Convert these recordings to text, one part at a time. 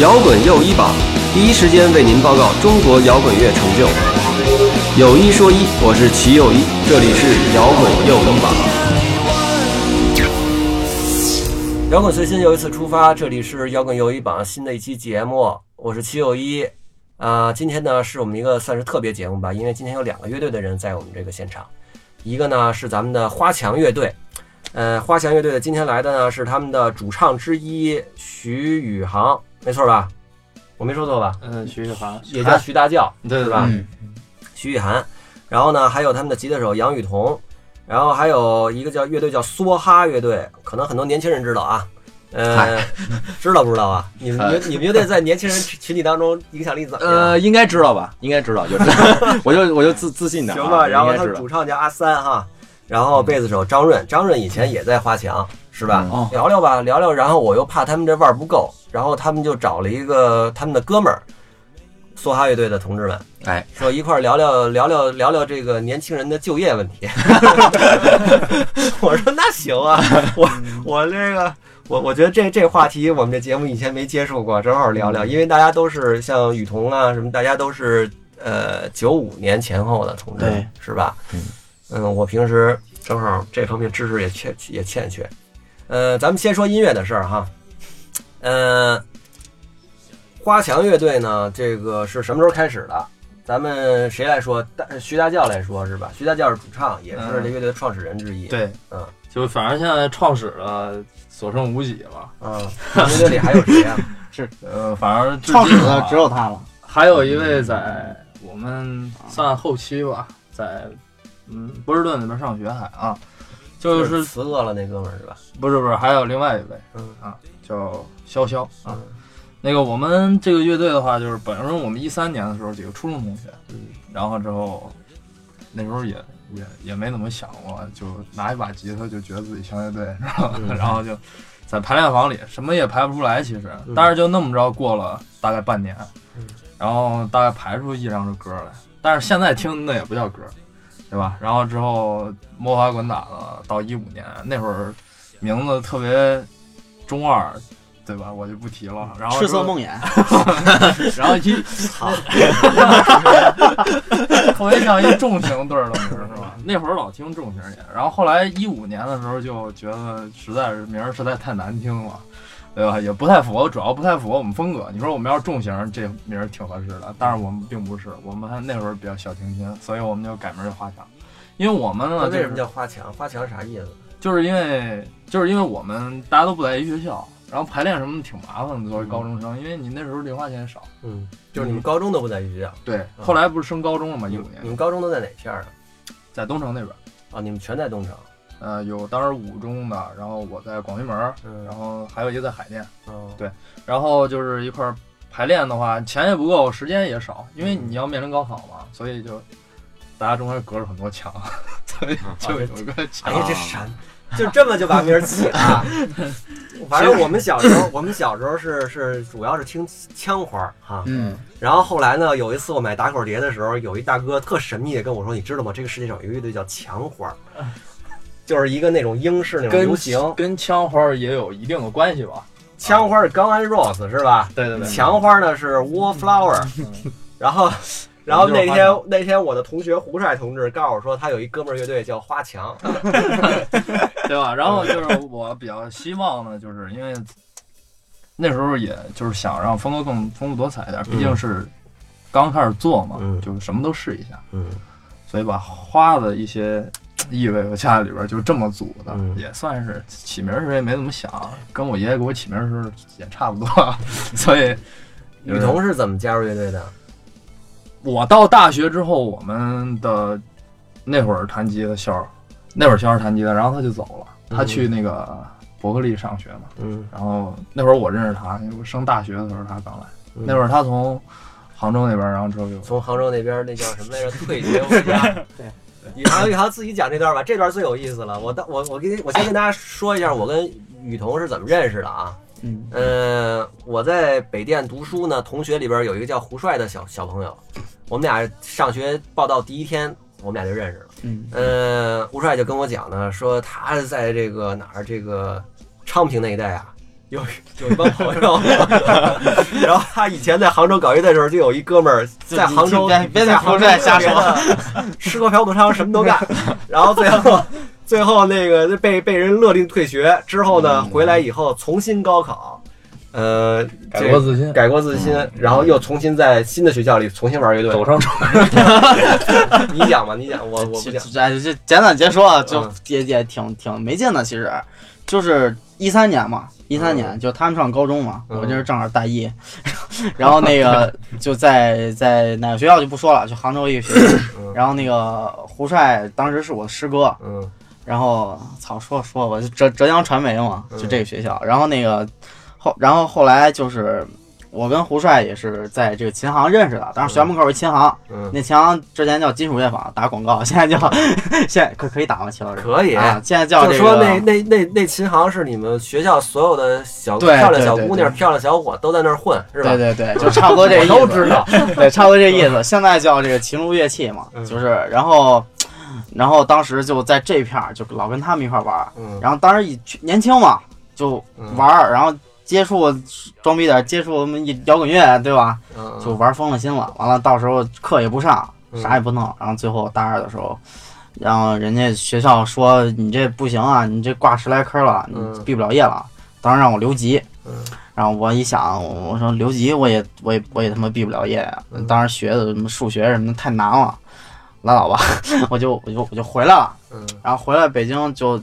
摇滚又一榜，第一时间为您报告中国摇滚乐成就。有一说一，我是齐又一，这里是摇滚又一榜。摇滚随心又一次出发，这里是摇滚又一榜新的一期节目，我是齐又一。啊、今天呢是我们一个算是特别节目吧，因为今天有两个乐队的人在我们这个现场，一个呢是咱们的花墙乐队，呃，花墙乐队的今天来的呢是他们的主唱之一徐宇航，没错吧？我没说错吧？嗯，徐宇航也叫徐大教，对对吧？嗯徐宇涵，然后呢还有他们的吉他手杨雨桐，然后还有一个叫乐队叫梭哈乐队，可能很多年轻人知道啊。呃，知道不知道啊？你们乐你们乐队在年轻人群群体当中影响力怎么样？呃，应该知道吧？应该知道，就是 我就我就自自信的啊，行吧，然后他主唱叫阿三哈，然后贝斯手张润，张润以前也在花墙，是吧？聊聊吧，聊聊。然后我又怕他们这腕儿不够，然后他们就找了一个他们的哥们儿，梭哈乐队的同志们，哎，说一块儿聊聊聊聊聊聊这个年轻人的就业问题。我说那行啊，我我这个。我我觉得这这话题我们这节目以前没接触过，正好聊聊，因为大家都是像雨桐啊什么，大家都是呃九五年前后的同志，是吧？嗯嗯，我平时正好这方面知识也欠也欠缺。呃，咱们先说音乐的事儿哈。呃，花墙乐队呢，这个是什么时候开始的？咱们谁来说？大徐大教来说是吧？徐大教是主唱，也是这乐队的创始人之一。，对，嗯就反正现在创始了，所剩无几了。嗯，乐队里还有谁啊？是、呃，反正至创始的只有他了。还有一位在我们算后期吧，在嗯波士顿那边上学还啊，就是辞恶了那哥们儿是吧？不是不是，还有另外一位嗯。啊，叫潇潇啊。嗯。那个我们这个乐队的话，就是本身我们一三年的时候几个初中同学，嗯。然后之后那时候也也也没怎么想过，就拿一把吉他就觉得自己像乐队，然后、嗯。然后就在排练房里什么也排不出来，其实嗯，但是就那么着过了大概半年嗯，然后大概排出一两首歌来，但是现在听那也不叫歌，对吧？然后之后摸爬滚打了到一五年那会儿，名字特别中二。对吧？我就不提了。然后赤色梦魇，然后一操，特别像一重型队儿的名是吧？那会儿老听重型也，然后后来一五年的时候就觉得实在是名儿实在太难听了，对吧？也不太符合，主要不太符合我们风格。你说我们要是重型，这名儿挺合适的，但是我们并不是，我们还那会儿比较小清新，所以我们就改名叫花墙。因为我们呢，为什么叫花墙？花墙是啥意思？就是因为就是因为我们大家都不在一学校，然后排练什么挺麻烦的，作为高中生，因为你那时候零花钱少。嗯，就是你们高中都不在一学校，对，后来不是升高中了吗？一五年你们高中都在哪片儿啊？在东城那边。啊，你们全在东城。呃，有当时五中的，然后我在广渠门然后还有一个在海淀，哦，对然后就是一块儿排练的话，钱也不够，时间也少，因为你要面临高考嘛，所以就大家中间隔着很多墙，所以就有一个墙。哎呀，这啥？就这么就把名儿起了。反正我们小时候，我们小时候是是主要是听枪花儿哈。嗯，然后后来呢，有一次我买打口碟的时候，有一大哥特神秘的跟我说：“你知道吗？这个世界上有一个乐队叫枪花儿，就是一个那种英式那种跟流行。跟枪花也有一定的关系吧？枪花是 Gun and Rose 是吧？对对对，枪花呢是 Wallflower。嗯然后，然后那天那天我的同学胡帅同志告诉我说，他有一哥们儿乐队叫花墙。对吧？然后就是我比较希望呢，就是因为那时候也就是想让风格更丰富多彩一点，毕竟是刚开始做嘛，嗯就是什么都试一下。嗯所以把花的一些意味和家里边，就这么组的，嗯也算是起名儿时候也没怎么想，跟我爷爷给我起名的时候也差不多，所以雨桐是怎么加入乐队的？我到大学之后，我们的那会儿弹吉他肖儿，那会儿肖是弹吉他，然后他就走了，他嗯去那个伯克利上学嘛，嗯，然后那会儿我认识他，因为我升大学的时候他刚来，嗯那会儿他从杭州那边，然后之后就从杭州那边那叫什么来着？退学回家。对。宇航，宇航自己讲这段吧，这段最有意思了。我当我我给你，我先跟大家说一下，我跟雨桐是怎么认识的啊？嗯，呃，我在北电读书呢，同学里边有一个叫胡帅的小小朋友，我们俩上学报道第一天，我们俩就认识了。嗯，呃，胡帅就跟我讲呢，说他在这个哪儿这个昌平那一带啊，有 有一帮朋友，然后他以前在杭州搞乐队的时候，就有一哥们儿在杭州别别在杭州瞎说说，吃喝嫖赌娼什么都干，然后最后最后那个被被人勒令退学之后呢，回来以后重新高考，呃，改过自新，改过自新，然后又重新在新的学校里重新玩乐队。走上 你讲吧，你讲，我我不讲。哎，就简短结说啊，就嗯也也挺挺没劲的。其实，就是一三年嘛，一三年就他们上高中嘛，嗯我就是正好大一，然后那个 就在在哪个学校就不说了，就杭州一个学校。嗯然后那个胡帅当时是我师哥，嗯然后操说说我就浙浙江传媒嘛，就这个学校。然后那个后然后后来就是我跟胡帅也是在这个琴行认识的，当时学校门口有琴行，嗯，那琴行之前叫金属乐坊，打广告，现在叫 现在可可以打吗？齐老师可以。啊，现在叫就这个说那那那那琴行是你们学校所有的小对漂亮小姑娘、漂亮小伙都在那儿混，是吧？对对对，就差不多这个意思。我都知道，对，差不多这意思。现在叫这个琴炉乐器嘛，嗯就是然后，然后当时就在这片儿就老跟他们一块儿玩儿，嗯然后当时以年轻嘛，就玩儿，然后接触装逼点，接触我们摇滚乐，对吧？嗯，就玩疯了心了。完了，到时候课也不上，嗯啥也不弄，然后最后大二的时候。然后人家学校说你这不行啊，你这挂十来科了，你嗯毕不了业了。当时让我留级，嗯然后我一想，我我说留级我也我也我也他妈毕不了业当时学的什么数学什么的太难了，拉倒吧，我就我就我就回来了。嗯然后回来北京就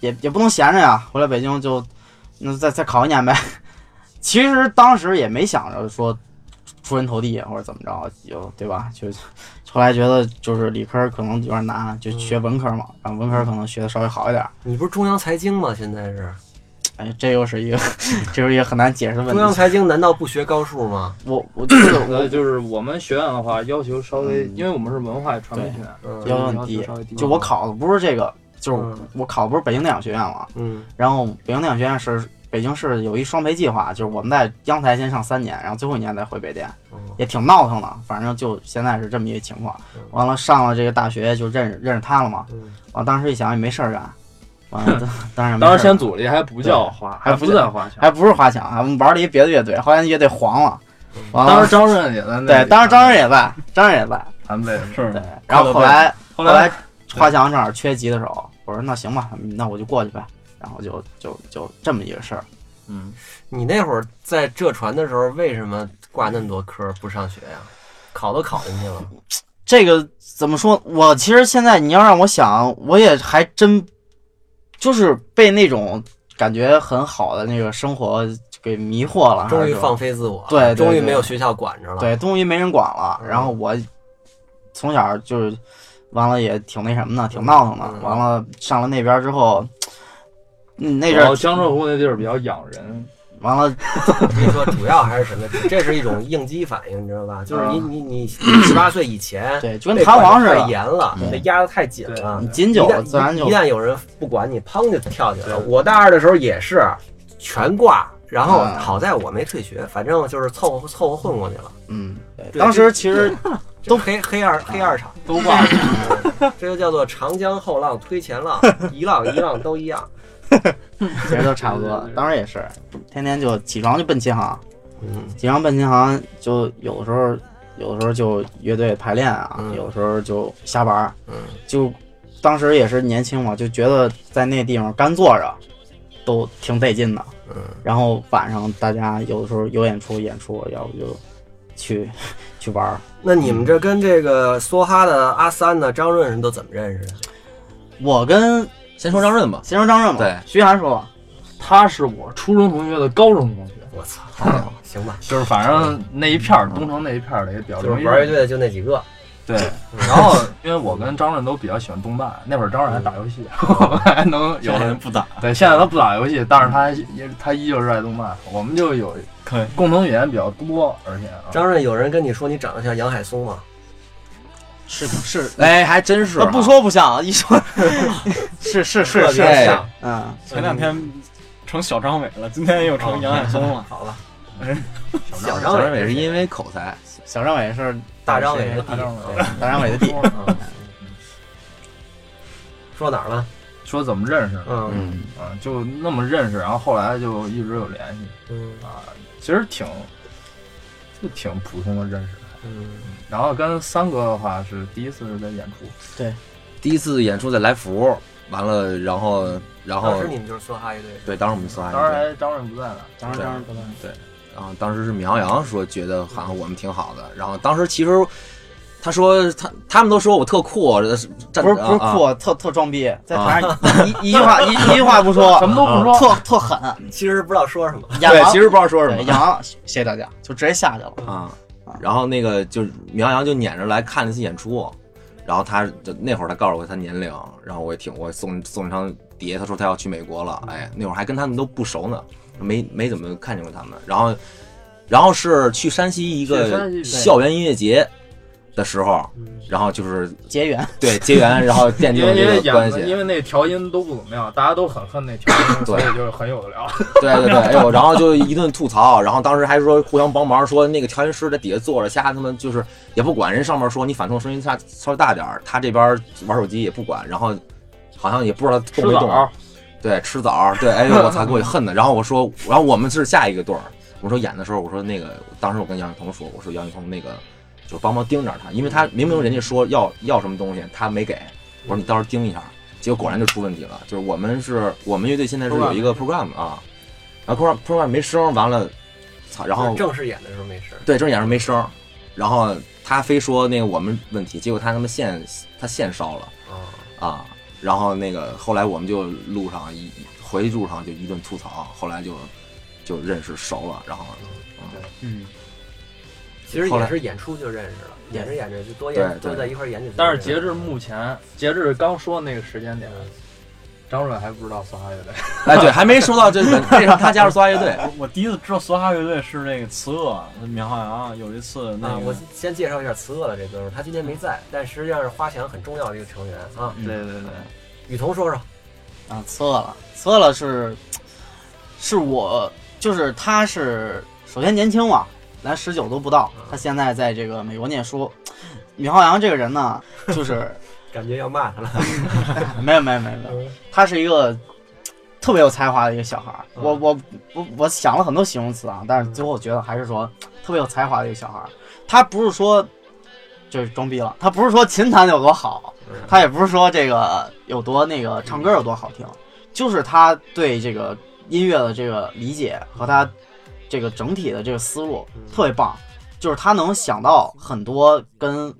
也也不能闲着呀，回来北京就那再再考一年呗。其实当时也没想着说出人头地或者怎么着，就对吧？就后来觉得就是理科可能有点难，就学文科嘛，然后文科可能学的稍微好一点。你不是中央财经吗？现在是哎，这又是一个 这又是一个很难解释的问题中央。财经，难道不学高数吗？我我就是就是我们学院的话，要求稍微，嗯因为我们是文化传媒学院，嗯要求很低稍微低。就我考的不是这个，就是嗯我考的不是北京电影学院嘛，嗯然后北京电影学院是北京市有一双培计划，就是我们在央台先上三年，然后最后一年再回北电，嗯也挺闹腾的。反正就现在是这么一个情况嗯。完了上了这个大学就认识认识他了嘛。嗯完当时一想也没事儿干，完了当然当时先组了一还不叫花，还不不在花墙。还不是花强，还我们玩了一别的乐队，后来乐队黄了。完了当时张震也在那。对，当时张震也在，张震也在。是对，然后后来后后来华强正好缺吉他手，我说那行吧，那我就过去呗。然后就就就这么一个事儿。嗯，你那会儿在浙传的时候，为什么挂那么多科不上学呀？考都考进去了，这个怎么说？我其实现在你要让我想，我也还真就是被那种感觉很好的那个生活给迷惑了，终于放飞自我了，对对终于没有学校管着了。对，终于没人管了。嗯然后我从小就是完了也挺那什么的，挺闹腾的。嗯完了上了那边之后，嗯，那阵儿然后江浙沪那地儿比较养人，完了，我跟你说，主要还是什么？这是一种应激反应，你知道吧？就是你你你十八岁以前对，就跟被弹簧似管得太的，严了，对被压得太紧了你。紧久了自然就一旦有人不管你，砰就跳起来了。我大二的时候也是全挂，然后嗯。好在我没退学，反正就是凑合凑合混过去了。嗯，当时其实都 黑黑二黑二场，都挂了。这就叫做长江后浪推前浪，一浪一浪都一样。其实都差不多。当时也是，天天就起床就奔琴行，嗯。起床奔琴行，就有的时候有的时候就乐队排练啊，嗯。有的时候就瞎玩儿，嗯。就当时也是年轻嘛，就觉得在那地方干坐着都挺得劲的。嗯，然后晚上大家有的时候有演出，演出要不就去 去玩儿。那你们这跟这个梭哈的阿三呢、张润是都怎么认识的？我跟先说张润吧，先说张润吧，对。徐涵说。吧，他是我初中同学的高中同学，我操，好行吧，就是反正那一片儿，东城那一片儿的也比较就是玩乐队的就那几个。对，然后因为我跟张震都比较喜欢动漫，那会儿张震还打游戏，我们还能有人不打，对，现在他不打游戏，但是他也他依旧热爱动漫，我们就有可以。共同语言比较多，而且啊张润有人跟你说你长得像杨海松吗？是是，哎，还真是啊不说不像，一说是是是特是，别像。嗯，前两天成小张伟了，今天又成杨海松了。好了，小张伟是因为口才，小张伟是大张伟的弟大张伟大张伟的弟，嗯说哪儿了？说怎么认识的，嗯。嗯，啊，就那么认识，然后后来就一直有联系嗯。啊，其实挺就挺普通的认识。嗯，然后跟三哥的话是第一次是在演出，对。第一次演出在来福，完了，然后然后当时你们就是梭哈一队，对，当时我们苏哈一队。当时还张润不在了，当然当然不能。然后当时是米阳阳说觉得好像我们挺好的，然后当时其实他说他他们都说我特酷，不是不是啊酷，特特装逼，在台上 一一句话一一句话不说，什么都不说，特特狠。其实不知道说什么。对，其实不知道说什么对演完，谢谢大家，就直接下去了。啊。然后那个就米阳阳就撵着来看那次演出，然后他就那会儿他告诉我他年龄，然后我也挺我送送一张碟，他说他要去美国了，哎，那会儿还跟他们都不熟呢，没没怎么看见过他们。然后然后是去山西一个校园音乐节的时候，嗯然后就是结缘，对结缘，然后奠定了这个关系，因。为那调音都不怎么样，大家都很恨那调音，所以就是很有的聊。对对对，哎呦，然后就一顿吐槽，然后当时还说互相帮忙，说那个调音师在底下坐着，瞎他妈就是也不管人上面说你反冲声音差稍微大点儿，他这边玩手机也不管，然后好像也不知道动没动。早对，吃枣，对，哎呦我操，给我恨的。然后我说，然后我们是下一个对儿，我说演的时候，我说那个，当时我跟杨雨桐说，我说杨雨桐那个就帮忙盯着他，因为他明明人家说要要什么东西，他没给，我说你到时候盯一下，结果果然就出问题了，就是我们是我们乐队现在是有一个 program 啊，然后 program program 没声，完了，操，然后正式演的时候没声。对，正式演时候没声，然后他非说那个我们问题，结果他他妈线他线烧了。啊，啊，然后那个后来我们就路上一回路上就一顿吐槽，后来就就认识熟了，然后嗯，其实也是演出就认识了，演着演着就多演对多在一块演几次。但是截至目前，截至刚说那个时间点，张润还不知道梭哈乐队。哎对，还没说到这个为啥他加入梭哈乐队，我我第一次知道梭哈乐队是那个慈恶，闵浩洋有一次那啊，我，先介绍一下慈恶的这哥们儿，他今天没在，但实际上是花钱很重要的一个成员啊。对对对，雨桐说说，啊，测了，测了是，是我，就是他是首先年轻嘛，来十九都不到，他现在在这个美国念书。闵浩洋这个人呢，就是感觉要骂他了。没有没有没有没有，他是一个特别有才华的一个小孩儿。嗯我我我我想了很多形容词啊，但是最后我觉得还是说特别有才华的一个小孩儿。他不是说就是装逼了，他不是说琴弹的有多好，他也不是说这个有多那个唱歌有多好听，就是他对这个音乐的这个理解和他这个整体的这个思路特别棒，就是他能想到很多跟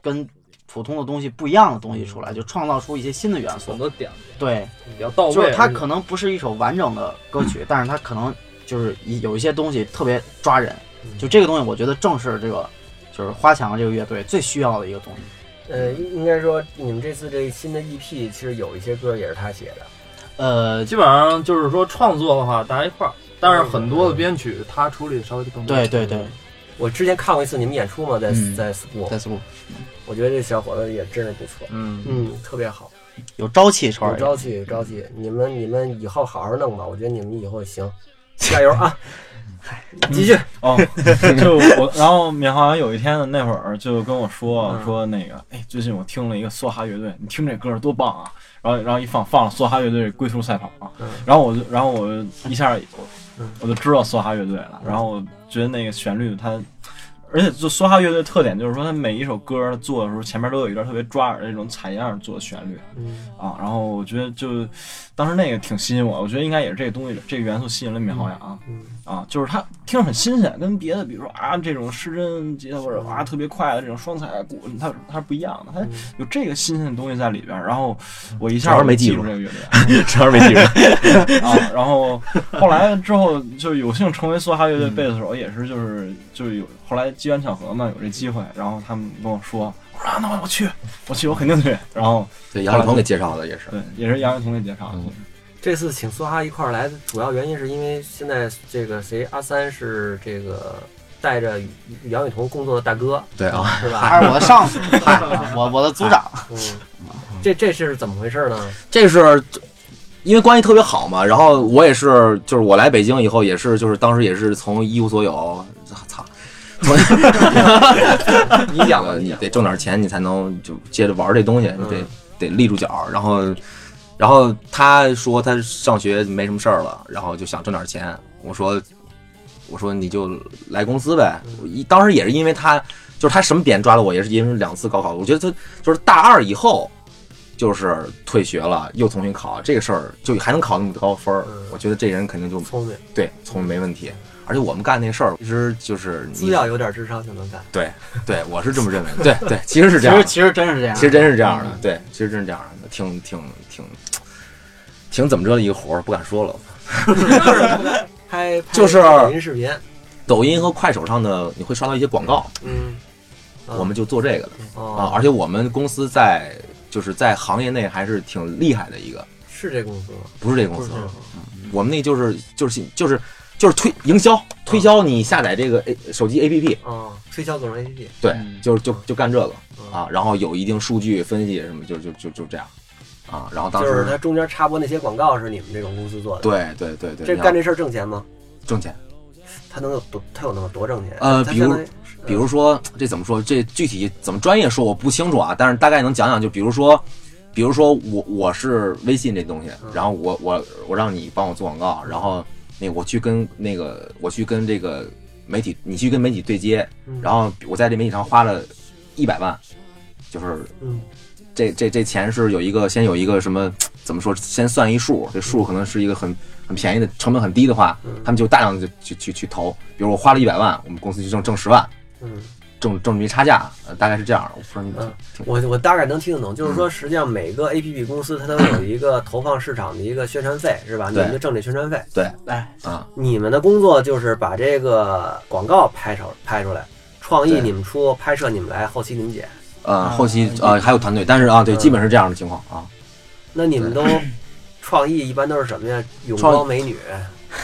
跟普通的东西不一样的东西出来，就创造出一些新的元素很。多点对，比较到位。就是它可能不是一首完整的歌曲，但是它可能就是有一些东西特别抓人。就这个东西，我觉得正是这个就是花墙这个乐队最需要的一个东西。呃，应应该说你们这次这新的 EP，其实有一些歌也是他写的。呃，基本上就是说创作的话，大家一块儿，但是很多的编曲他处理稍微更多。对对对，我之前看过一次你们演出嘛，在嗯在 school，在 school 我觉得这小伙子也真是不错，嗯，嗯，特别好，有朝气，有朝气，有朝气。你们你们以后好好弄吧，我觉得你们以后行，加油啊！继续，哦，就我，然后闵浩洋有一天那会儿就跟我说嗯说那个，哎，最近我听了一个梭哈乐队，你听这歌多棒啊！然后然后一放放了梭哈乐队《龟兔赛跑》嗯然后我就然后我一下嗯我就知道梭哈乐队了，然后我觉得那个旋律它。而且就梭哈乐队特点就是说，他每一首歌做的时候，前面都有一段特别抓耳的那种采样做的旋律嗯啊。然后我觉得就当时那个挺吸引我，我觉得应该也是这个东西，这个元素吸引了闵浩洋。嗯啊，就是它听着很新鲜，跟别的比如说啊这种失真吉他或者啊特别快的这种双踩鼓，它它是不一样的，它嗯有这个新鲜的东西在里边儿。然后我一下没记住住这个乐队 主要是没记住。啊，然后后来之后就有幸成为梭哈乐队贝斯手，也是就是就是有后来机缘巧合嘛，有这机会，然后他们跟我说，我说啊那我我去，我去我肯定去。然后对，杨雨桐给介绍的也是。对，也是杨雨桐给介绍的。嗯这次请梭哈一块儿来的主要原因是因为现在这个谁阿三是这个带着杨雨桐工作的大哥，对啊，是吧？他是我的上司，我我的组长。嗯，这这是怎么回事呢？这是因为关系特别好嘛，然后我也是，就是我来北京以后也是，就是当时也是从一无所有，操，从 你讲了，你得挣点钱，你才能就接着玩这东西，你得嗯得立住脚，然后然后他说他上学没什么事儿了，然后就想挣点钱。我说我说你就来公司呗。一当时也是因为他就是他什么点抓的我，也是因为两次高考。我觉得他就是大二以后就是退学了，又重新考这个事儿，就还能考那么高分儿嗯，我觉得这人肯定就聪明，对聪明没问题。而且我们干那事儿，其实就是你只要有点智商就能干。对 对，我是这么认为的。对对，其实是这样其。实其实真是这样，其实真是这样的，对，其实真是这样的，挺挺挺挺怎么着的一个活儿，不敢说了。拍就是抖音视频，抖音和快手上的你会刷到一些广告，嗯，啊我们就做这个的啊，哦而且我们公司在就是在行业内还是挺厉害的一个，是这公司吗？不是这公司不是这，公司我们那就是就是就是就是推营销，推销你下载这个 A 手机 APP，啊，推销各种 APP 对就是就就干这个嗯啊，然后有一定数据分析什么，就就就就这样啊，然后当时就是时它中间插播那些广告是你们这种公司做的。，对对对对，这干这事儿挣钱吗？挣钱。他能有多？他有那么多挣钱？呃比如比如说这怎么说？这具体怎么专业说我不清楚啊，但是大概能讲讲。就比如说，比如说我我是微信这东西嗯，然后我我我让你帮我做广告，然后那我去跟那个我去跟这个媒体，你去跟媒体对接，嗯然后我在这媒体上花了一百万，就是嗯这这这钱是有一个先有一个什么怎么说？先算一数，这数可能是一个很很便宜的成本很低的话，嗯他们就大量的去去去投。比如我花了一百万，我们公司就挣挣十万。嗯，挣挣这么一差价，呃，大概是这样。我不知道你嗯我我大概能听得懂，就是说，嗯实际上每个 APP 公司它都有一个投放市场的一个宣传费，是吧？你们就挣这宣传费。对哎，啊，你们的工作就是把这个广告拍出拍出来，创意你们出，拍摄你们来，后期你们剪。呃，啊后期呃还有团队，但是啊，对，嗯基本是这样的情况啊。那你们都创意一般都是什么呀？泳装美女，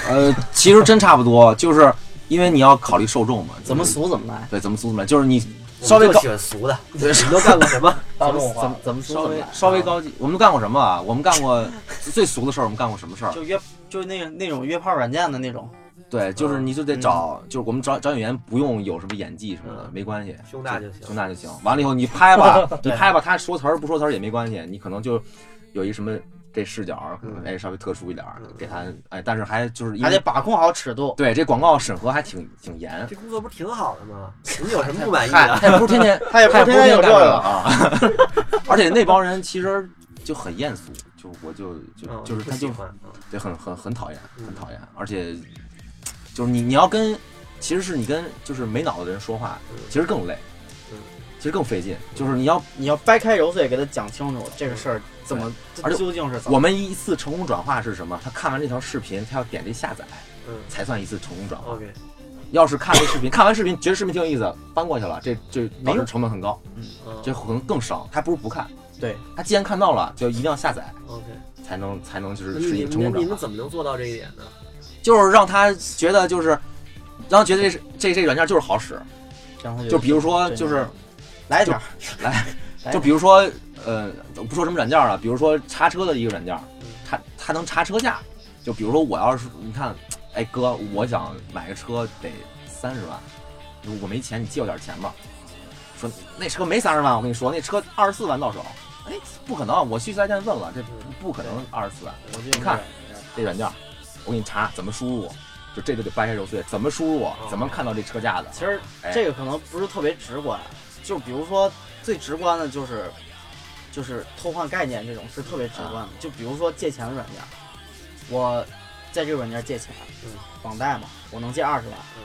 呃，其实真差不多，就是因为你要考虑受众嘛，怎么俗怎么来，对怎么俗怎么来，就是你稍微高喜欢俗的。你 对你都干过什么？怎么怎么怎么俗稍微稍微高级，我们都干过什么啊？我们干过最俗的事儿，我们干过什么事儿？就约就那个那种约炮软件的那种，对，就是你就得找，就是我们找找演员不用有什么演技什么的嗯，没关系，胸大就行胸大就行。完了以后你拍吧，你拍吧，他说词儿不说词儿也没关系，你可能就有一什么这视角可能嗯哎稍微特殊一点给他哎，但是还就是还得把控好尺度。对这广告审核还挺挺严，这工作不是挺好的吗？你有什么不满意嗨，的？他也不是天天，他也不是天天有这个个，啊。而且那帮人其实就很艳俗，就我就就嗯就是他就不喜欢。嗯对很很很讨厌，嗯很讨厌，而且就是你你要跟其实是你跟就是没脑子的人说话嗯，其实更累嗯，其实更费劲。就是你要你要掰开揉碎给他讲清楚这个事儿怎么，而且究竟是怎么。我们一次成功转化是什么？他看完这条视频，他要点这下载，嗯才算一次成功转化。，OK，要是看这视频，看完视频觉得视频挺有意思，翻过去了，这这导致成本很高，嗯这可能更伤。还不如不看。对，他既然看到了，就一定要下载，OK。才能才能就是是一你个成功转化。你们怎么能做到这一点呢？就是让他觉得就是，让他觉得这是这这软件就是好使。然后就比如说就是来一条，来来就比如说，呃，不说什么软件了，比如说查车的一个软件嗯，它它能查车价。就比如说我要是你看，哎哥，我想买个车得三十万，我没钱，你借我点钱吧。说那车没三十万，我跟你说，那车二十四万到手。哎，不可能，我去四 S 店问了，这不可能二十四万。你看这软件，我给你查怎么输入，就这就得掰开揉碎，怎么输入，怎么看到这车价的。其实哎这个可能不是特别直观，就比如说最直观的就是就是偷换概念这种是特别直观的。就比如说借钱的软件，我在这个软件借钱，嗯房贷嘛，我能借二十万，嗯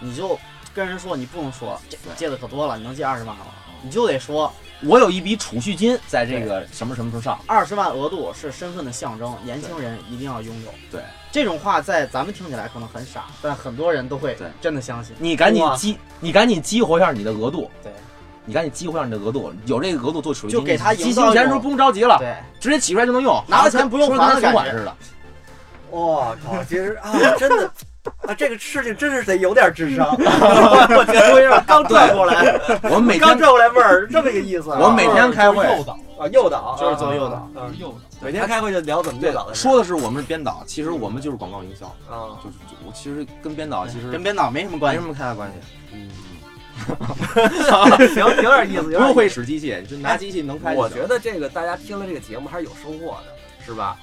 你就跟人说你不能说这借的可多了，你能借二十万吗？你就得说我有一笔储蓄金在这个什么什么上，二十万额度是身份的象征，年轻人一定要拥有。对，这种话在咱们听起来可能很傻，但很多人都会对真的相信。你赶紧激，你赶紧激活一下你的额度，对你赶紧激活一下你的额度，有这个额度做储蓄，就给他集营造一种齐钱的时候不用着急了，对，直接取出来就能用，拿了钱不用说还存款似的。我靠，其实啊，真的啊，这个事情真是得有点智商。我觉得我有点刚转过来，我们每天刚转过来味儿，这么一个意思啊。我每天开会诱导，啊诱导，就是做诱导啊，啊诱导。每天开会就聊怎么诱导的说的是我们是编导，其实我们就是广告营销，啊。就是我其实跟编导其实跟编导没什么关系没什。么太大关系，嗯，行，有点意思，有点意思不用会使机器，就拿机器能开。我觉得这个大家听了这个节目还是有收获的。是吧？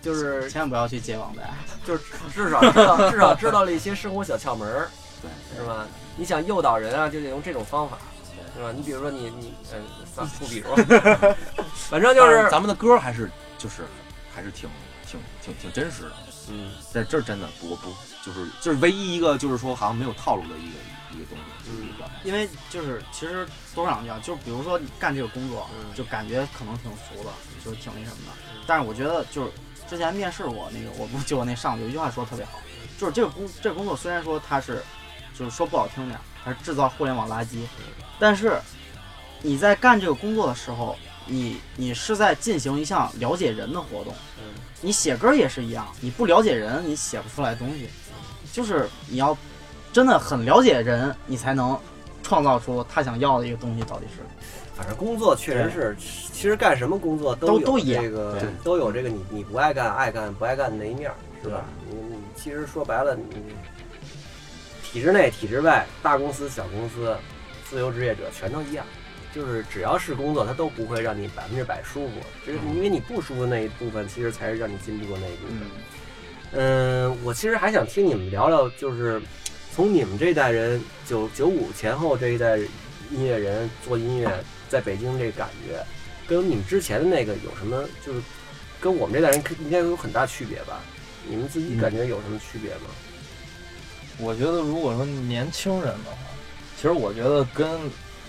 就是千万不要去接网贷。就是至少知道至少知道了一些生活小窍门儿，对，是吧？你想诱导人啊，就得用这种方法，是吧？你比如说你你呃，算了不比如，反正就是咱们的歌还是就是还是挺挺挺挺真实的，嗯在这是真的，不不就是就是唯一一个就是说好像没有套路的一个一个东西，嗯因为就是其实多说两句啊，就比如说你干这个工作，嗯就感觉可能挺俗的，就是挺那什么的。但是我觉得就是之前面试我那个，我不就我那上司有一句话说的特别好，就是这个工这个工作虽然说它是，就是说不好听点儿，它是制造互联网垃圾，但是你在干这个工作的时候，你你是在进行一项了解人的活动。嗯你写歌也是一样，你不了解人，你写不出来东西。就是你要真的很了解人，你才能创造出他想要的一个东西到底是。反正工作确实是，其实干什么工作都都一样这个对都有这个你你不爱干爱干不爱干的那一面儿，是吧？你你其实说白了，你体制内体制外，大公司小公司，自由职业者全都一样。就是只要是工作，它都不会让你百分之百舒服，就是因为你不舒服那一部分，其实才是让你进步的那一部分。嗯，我其实还想听你们聊聊，就是从你们这代人九九五前后这一代音乐人做音乐，在北京这感觉，跟你们之前的那个有什么，就是跟我们这代人应该有很大区别吧？你们自己感觉有什么区别吗？我觉得如果说年轻人的话，其实我觉得跟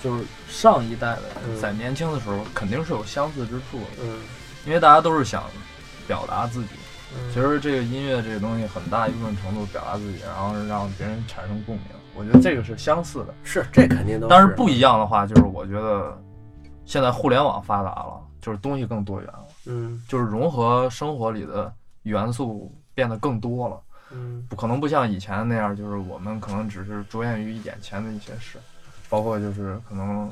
就是上一代的嗯人在年轻的时候肯定是有相似之处的，嗯，因为大家都是想表达自己。嗯其实这个音乐这个东西，很大一部分程度表达自己，然后让别人产生共鸣。我觉得这个是相似的，是这肯定都但是不一样的话，就是我觉得现在互联网发达了，就是东西更多元了，嗯就是融合生活里的元素变得更多了。嗯不可能不像以前那样，就是我们可能只是着眼于眼前的一些事，包括就是可能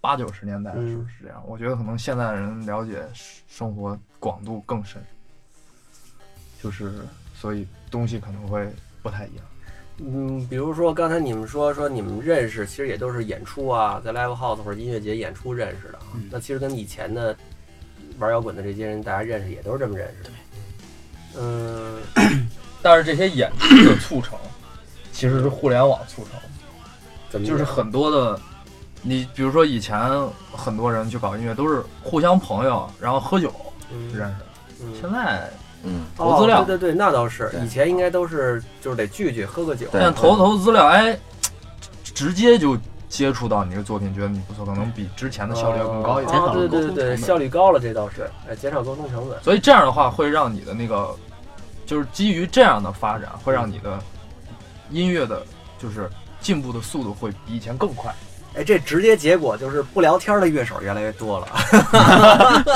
八九十年代的时候嗯是这样。我觉得可能现在人了解生活广度更深，就是所以东西可能会不太一样。嗯，比如说刚才你们说说你们认识，其实也都是演出啊，在 live house 或者音乐节演出认识的那其实跟以前的玩摇滚的这些人，大家认识也都是这么认识的。嗯，但是这些演出的促成，其实是互联网促成。怎么就是很多的，你比如说以前很多人去搞音乐都是互相朋友，然后喝酒嗯认识的。嗯现在嗯，投资料哦对对对，那倒是。以前应该都是就是得聚聚喝个酒。但投投资料，哎，直接就接触到你的作品，觉得你不错，可能比之前的效率要更高一点。哦，对对对对，效率高了，这倒是，哎，减少沟通成本。所以这样的话，会让你的那个，就是基于这样的发展，会让你的音乐的，就是进步的速度会比以前更快。哎，这直接结果就是不聊天的乐手越来越多了，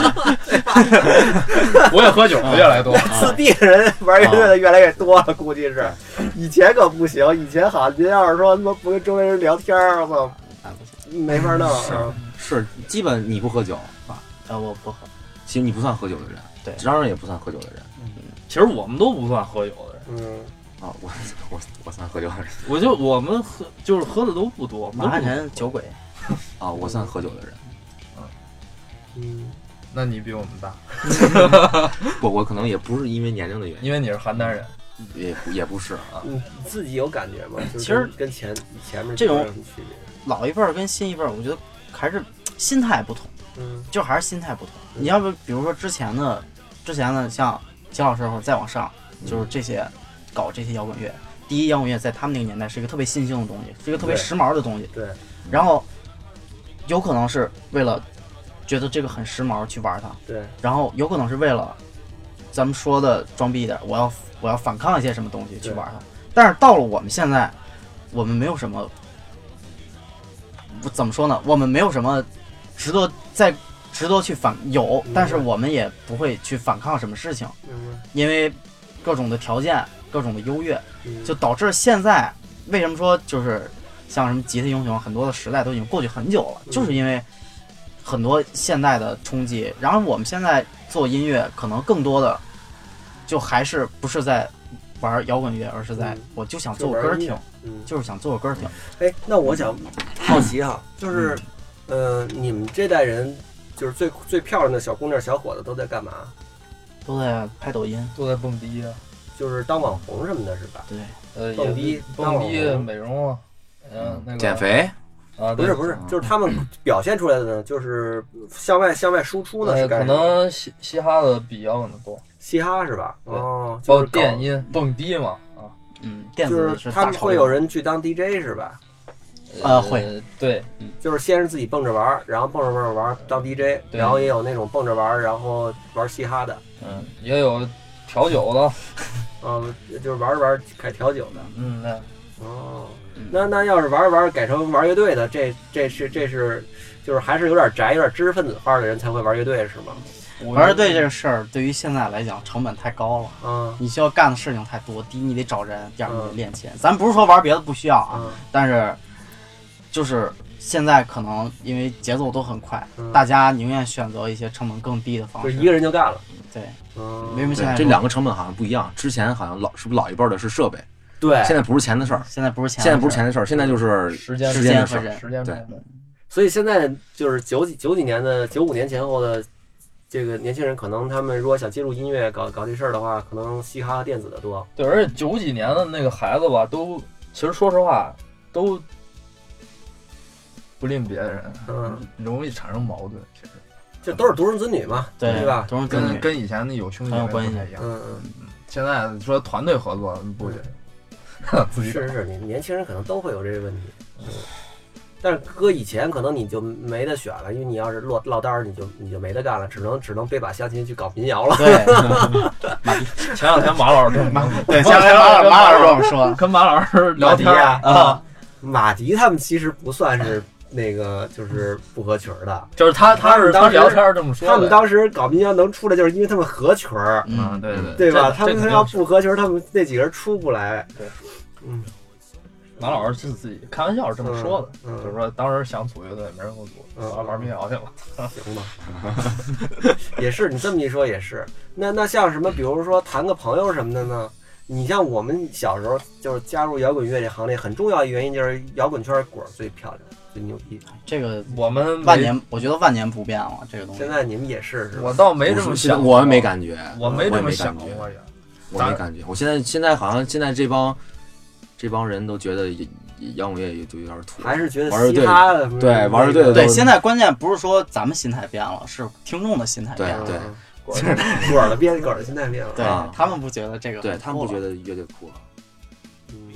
我也喝酒的越来越多。自闭的人玩乐队的越来越多了，估计是。以前可不行，以前好，您要是说他妈不跟周围人聊天儿，我操，没法弄。是是基本你不喝酒，啊，我不喝。其实你不算喝酒的人，对张然也不算喝酒的人其实我们都不算喝酒的人，嗯，啊，我我我算喝酒的人 我就我们喝就是喝的都不多，马汉臣酒鬼，啊，我算喝酒的人，嗯，那你比我们大，不我可能也不是因为年龄的原因，因为你是邯郸人。也不也不是啊，你自己有感觉吗？其实跟跟前前面这种？老一辈儿跟新一辈儿，我觉得还是心态不同，嗯就还是心态不同。你要不比如说之前的，之前的像姜老师或者再往上，就是这些搞这些摇滚乐，第一摇滚乐在他们那个年代是一个特别新兴的东西，是一个特别时髦的东西。对，然后有可能是为了觉得这个很时髦去玩它，对，然后有可能是为了咱们说的装逼一点，我要我要反抗一些什么东西去玩它。但是到了我们现在，我们没有什么，不怎么说呢？我们没有什么值得再值得去反有，但是我们也不会去反抗什么事情，因为各种的条件、各种的优越，嗯就导致现在为什么说就是像什么吉他英雄，很多的时代都已经过去很久了，嗯就是因为很多现代的冲击。然后我们现在做音乐，可能更多的就还是不是在玩摇滚乐，而是在嗯我就想做个歌听，嗯，就是想做个歌听。哎，那我想好奇哈，就是，呃，你们这代人就是最最漂亮的小姑娘、小伙子都在干嘛？都在拍抖音。都在蹦迪啊，就是当网红什么的，是吧？对，呃，蹦迪蹦迪当网红美容啊，嗯，那个减肥，啊，不是不是，就是他们表现出来的呢，就是向外向外输出呢，是干什么能嘻嘻哈的比摇滚的多，嘻哈是吧？哦，包括就是电音、蹦迪嘛啊，嗯，电是他们会有人去当 DJ 是吧？啊会，对，就是先是自己蹦着玩儿，然后蹦着蹦着玩儿当 DJ，然后也有那种蹦着玩儿，然后玩嘻哈的，嗯，也有调酒的，嗯，就是玩着玩着改调酒的。嗯，对哦嗯，那那要是玩着玩着改成玩乐队的，这这是这是就是还是有点宅、有点知识分子范儿的人才会玩乐队是吗？玩乐队这个事儿，对于现在来讲成本太高了，嗯你需要干的事情太多。第一，你得找人；第二，你得嗯练琴。咱不是说玩别的不需要啊，嗯但是就是现在可能因为节奏都很快，嗯，大家宁愿选择一些成本更低的方式。就一个人就干了。对为什么现在这两个成本好像不一样。之前好像老是不是老一辈儿的是设备，对，现在不是钱的事儿，现在不是钱，现在不是钱，的事儿，现在就是时间时间的事儿。间和人。对时间成本，所以现在就是九几九几年的九五年前后的这个年轻人，可能他们如果想接触音乐、搞搞这事儿的话，可能嘻哈和电子的多。对，而且九几年的那个孩子吧，都其实说实话都不吝别人，嗯，容易产生矛盾，其实这都是独生子女嘛，对吧？跟跟以前的有兄弟关系不太一样。嗯嗯。现在说团队合作不行，自己是是是，你年轻人可能都会有这个问题。嗯，但是搁以前可能你就没得选了，因为你要是落落单儿，你就你就没得干了，只能只能背把相亲去搞民谣了。对，前两天马老师对，下回马老马老师跟我们说，跟马老师聊迪啊，马迪他们其实不算是那个就是不合群儿的，就是他他是当时他聊天儿这么说，他们当时搞民谣能出来，就是因为他们合群儿，嗯嗯，对对对吧？这他们要不合群儿，他们那几个人出不来。对，嗯，马老师是自己开玩笑是这么说的，嗯就是说当时想组乐队没人给我组，嗯玩玩民谣去了。行吧，也是你这么一说也是。那那像什么，比如说谈个朋友什么的呢？你像我们小时候就是加入摇滚乐这行列，很重要一原因就是摇滚圈果儿最漂亮、最牛逼。这个我们，万年，我觉得万年不变了，这个东西现。在你们也是是吧？我倒没这么想，我没感觉，我没这么想过呀。我没感觉。我现在现在好像现在这帮这帮人都觉得摇滚乐就有点土，还是觉得玩乐队嘻哈的对玩乐队的对，都现在关键不是说咱们心态变了，是听众的心态变了。果然果儿的变果儿的心态变了。对啊他们不觉得这个，对他们不觉。得乐队酷了。嗯，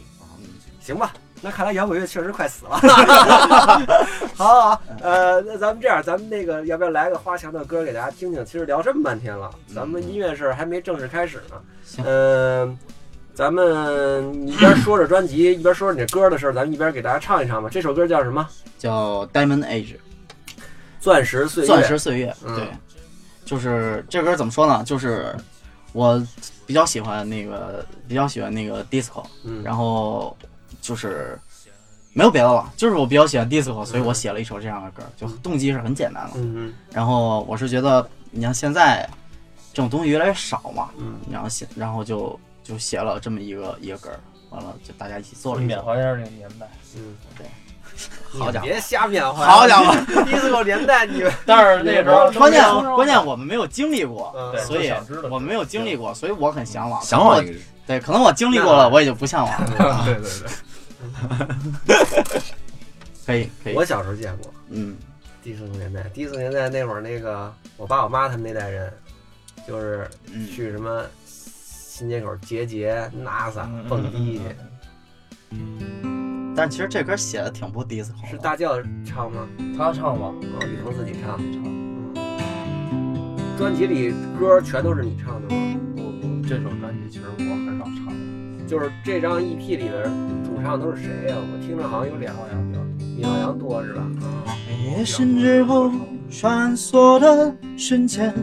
行吧，那看来摇滚乐确实快死了。好好好，呃，那咱们这样，咱们那个要不要来个花墙的歌给大家听听？其实聊这么半天了，咱们音乐事儿还没正式开始呢。行嗯、咱们一边说着专辑，一边说着你这歌的事儿，咱们一边给大家唱一唱吧。这首歌叫什么？叫 Diamond Age，钻石岁月。钻石岁月。嗯对，就是这歌怎么说呢？就是我比较喜欢那个，比较喜欢那个 disco，嗯，然后就是没有别的了，就是我比较喜欢 disco，所以我写了一首这样的歌，就动机是很简单的。嗯然后我是觉得，你像现在这种东西越来越少嘛，嗯然后写，然后就就写了这么一个一个歌，完了就大家一起做了一首。缅怀一下那个年代。嗯，对，你 好家伙别瞎缅怀。好家伙，，disco 年代你们，但是那时候关键关键我们没有经历过，所以我们没有经历过，所以我很向往。向往对，可能我经历过了，我也就不向往了。对对对，可以可以，我小时候见过。嗯，第四年代，第四年代那会儿，那个我爸我妈他们那代人，就是嗯去什么新街口结节、NASA 嗯蹦迪去，但其实这歌写的挺不 disco 的。是大教唱吗？他唱吧，哦，雨桐自己唱。唱嗯，专辑里歌全都是你唱的吗？不不，这首专辑其实我很少唱。就是这张 EP 里的主唱都是谁呀、我听着好像有两好像比较米好像多是吧？啊，夜深之后穿梭的瞬间，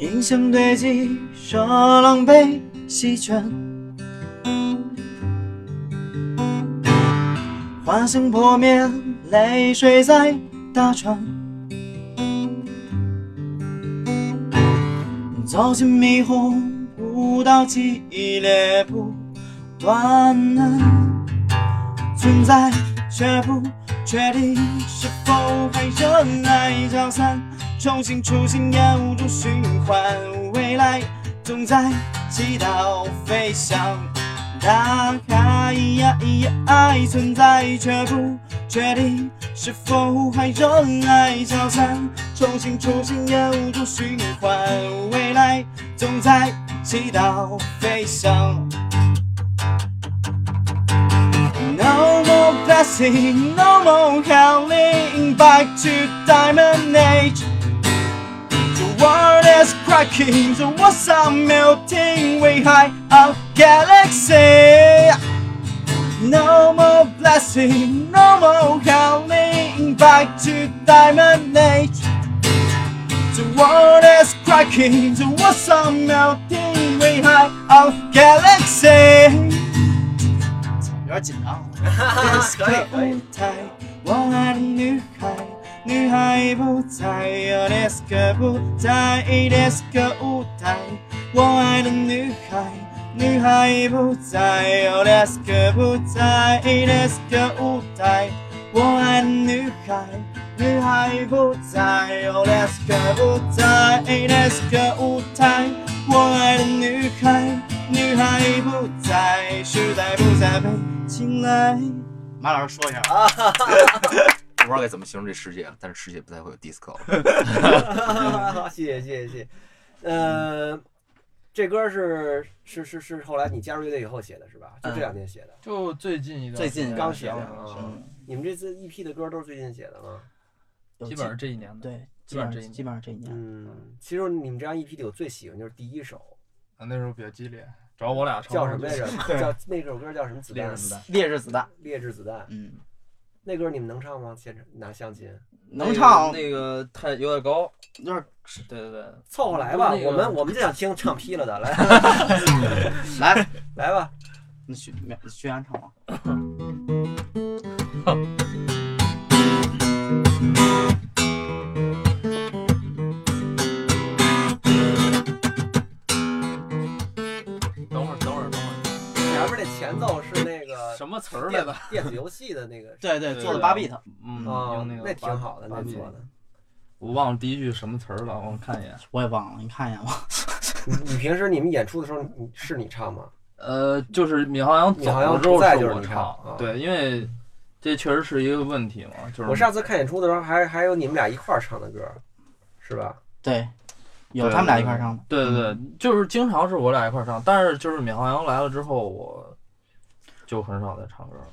影像堆积，说狼狈席卷，幻想破灭，泪水在打转。走进迷惑，舞蹈激烈不断，存在却不确定是否还热爱消散，重新出现，有种循环，未来总在祈祷飞翔。打开呀呀存在，却不确定是否还热爱交缠。重新出现，有种循环，未来总在祈祷飞翔。No more blessing, no more howling back to diamond age. world is cracking, the walls are melting way high? Up galaxy. No more blessing, no more howling, back to Diamond Age. The world is cracking, the walls are melting way high? Up galaxy. 女孩，女孩不在哦，disco 不在，disco 舞台，我爱的女孩，女孩不在哦，disco 不在，disco 舞台，我爱的女孩，女孩不在哦，disco 不在，disco 舞台，我爱的女孩，女孩不在，时代不再被青睐。马老师说一下啊，不知道该怎么形容这世界了，但是世界不太会有 disco 谢谢谢谢谢谢。呃，这歌是是是是后来你加入乐队以后写的是吧？就这两天写的，就最近一段最近刚写的。你们这次 EP 的歌都是最近写的吗？基本上这一年的。对，基本上这一基本上这一年。嗯，其实你们这张 EP 里我最喜欢就是第一首，啊，那时候比较激烈，主要我俩唱叫什么来着？叫那首歌叫什么？子弹劣质？子弹。劣质子弹，烈日子弹。嗯，那歌你们能唱吗？现场拿相机，能唱那个太有点高，有点对对对，凑合来吧。那个我们我们就想听唱劈了的，来 来，来吧。那徐徐阳唱吗？么词儿来电的？电子游戏的那个对对，做的八 bit，嗯，啊用那，个那挺好的，八那做的。我忘了第一句什么词儿了，我看一眼。我也忘了，你看一眼吧。你你平时你们演出的时候，你是你唱吗？呃，就是闵浩洋走闵浩洋了之后不在就是我唱对，因为这确实是一个问题嘛，就是我上次看演出的时候，还还有你们俩一块儿唱的歌，是吧？对，有他们俩一块儿唱的。对对对，就是经常是我俩一块儿唱，但是就是闵浩洋来了之后，我就很少再唱歌了，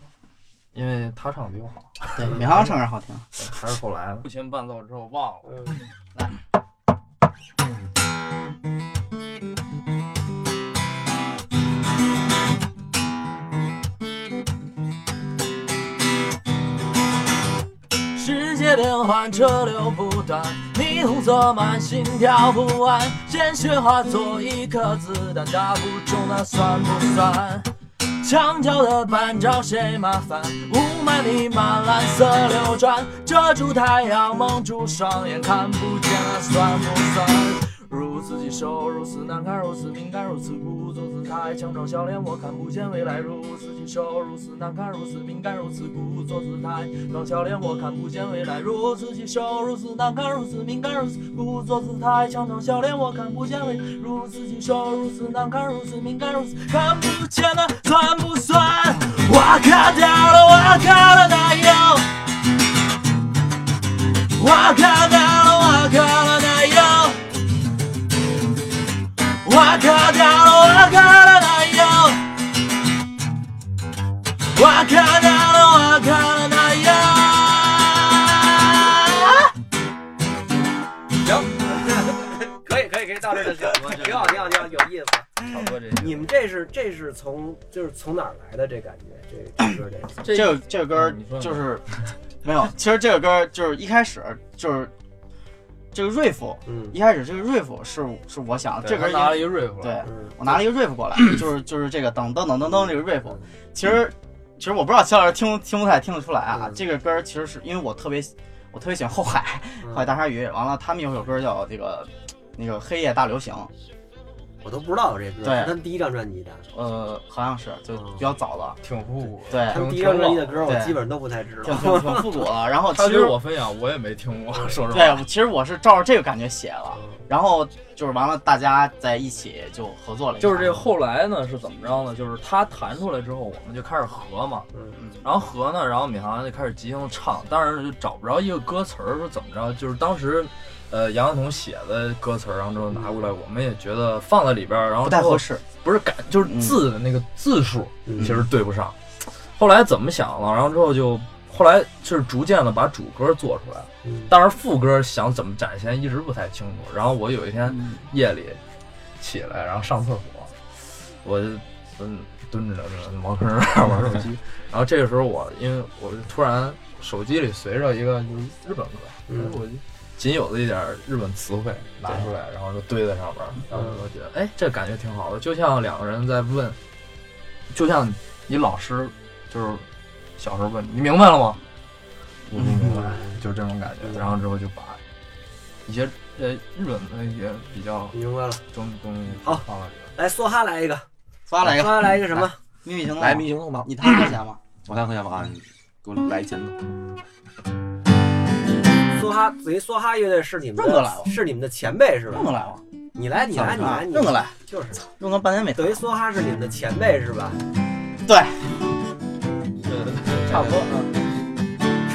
因为他唱的比我好，对，闵浩洋唱歌好听。对还是后来的。父亲伴奏之后忘了，来，世界变幻，车流不断，霓虹色满，心跳不安。鲜血化作一颗子弹，打不中那算不算？墙角的板找谁麻烦？雾霾弥漫，蓝色流转，遮住太阳，蒙住双眼，看不见了算不算？如此棘手，如此难看，如此敏感，如此故作姿态，强装笑脸，我看不见未来。如此棘手，如此难看，如此敏感，如此故作姿态，装笑脸，我看不见未来。如此棘手，如此难看，如此敏感，如此故作姿态，强装笑脸，我看不见未来。如此棘手，如此难看，如此敏感，如此看不见那算不算？我看到了，我看了哪有？我看到挺好挺好挺好，有意思。差不多这你们这是这是从就是从哪儿来的这感觉？这这歌这个这个这个歌就是没有，其实这个歌就是一开始就是这个 riff，嗯一开始这个 riff 是是我想的，这歌他拿了一个 riff，对嗯我拿了一个 riff 过来，就是就是这个噔噔噔噔噔这个 riff，其实其实我不知道肖老师听听不太听得出来啊嗯，这个歌其实是因为我特别我特别喜欢后海，嗯后海大鲨鱼，完了他们有首歌叫这个那个黑夜大流行，我都不知道有这歌，对是他们第一张专辑的。呃，好像是就比较早了，挺复古的。对他，们第一张专辑的歌，我基本上都不太知道。挺挺复古了。然后其实我分享，我也没听过，说实话。对，其实我是照着这个感觉写了，然后就是完了，大家在一起就合作了。就是这后来呢是怎么着呢？就是他弹出来之后，我们就开始合嘛，嗯嗯然后合呢，然后闵行就开始即兴唱，但是就找不着一个歌词儿说怎么着，就是当时。呃，杨晓彤写的歌词儿，然后之后拿过来，我们也觉得放在里边儿，然后不太合适。不是感，就是字的那个字数嗯其实对不上。后来怎么想了？然后之后就后来就是逐渐的把主歌做出来，嗯但是副歌想怎么展现一直不太清楚。然后我有一天嗯夜里起来，然后上厕所，我就嗯蹲着呢，茅坑那儿玩手机。然后这个时候我因为我就突然手机里随着一个就是日本歌，嗯我就仅有的一点日本词汇拿出来，然后就堆在上边儿，然后我觉得哎这感觉挺好的，就像两个人在问，就像你老师就是小时候问你你明白了吗？我不明白，就是这种感觉。然后之后就把一些呃日本的一些比较明白了。中东西好放在里边。来，梭哈来一个，梭哈来一个梭哈来一个什么？秘密行动，来秘密行动吧，你弹和弦吗？我看看下吧啊，你给我来一前奏。梭哈，等于梭哈乐队是你们的是你们的前辈是吧弄？得来吗？你来，你来，你来，你认得来，就是。弄了半年没弹等于。梭哈是你们的前辈是吧？对，差不多。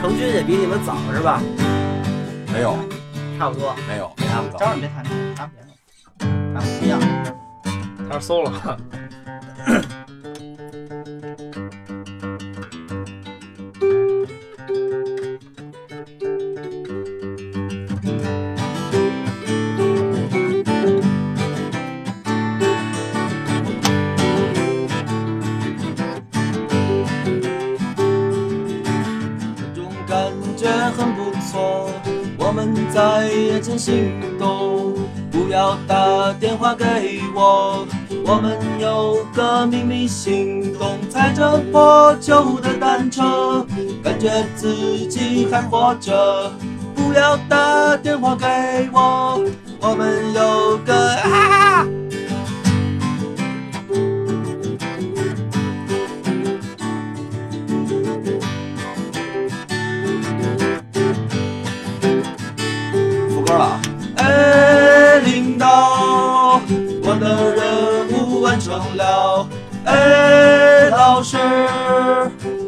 成军也比你们早是吧？没有，差不多。没有，没他们早。张着你别弹，弹别的，弹不一样。他是 solo，错，我们在夜间行动，不要打电话给我。我们有个秘密行动，踩着破旧的单车，感觉自己还活着。不要打电话给我，我们有个啊。成了。哎，老师，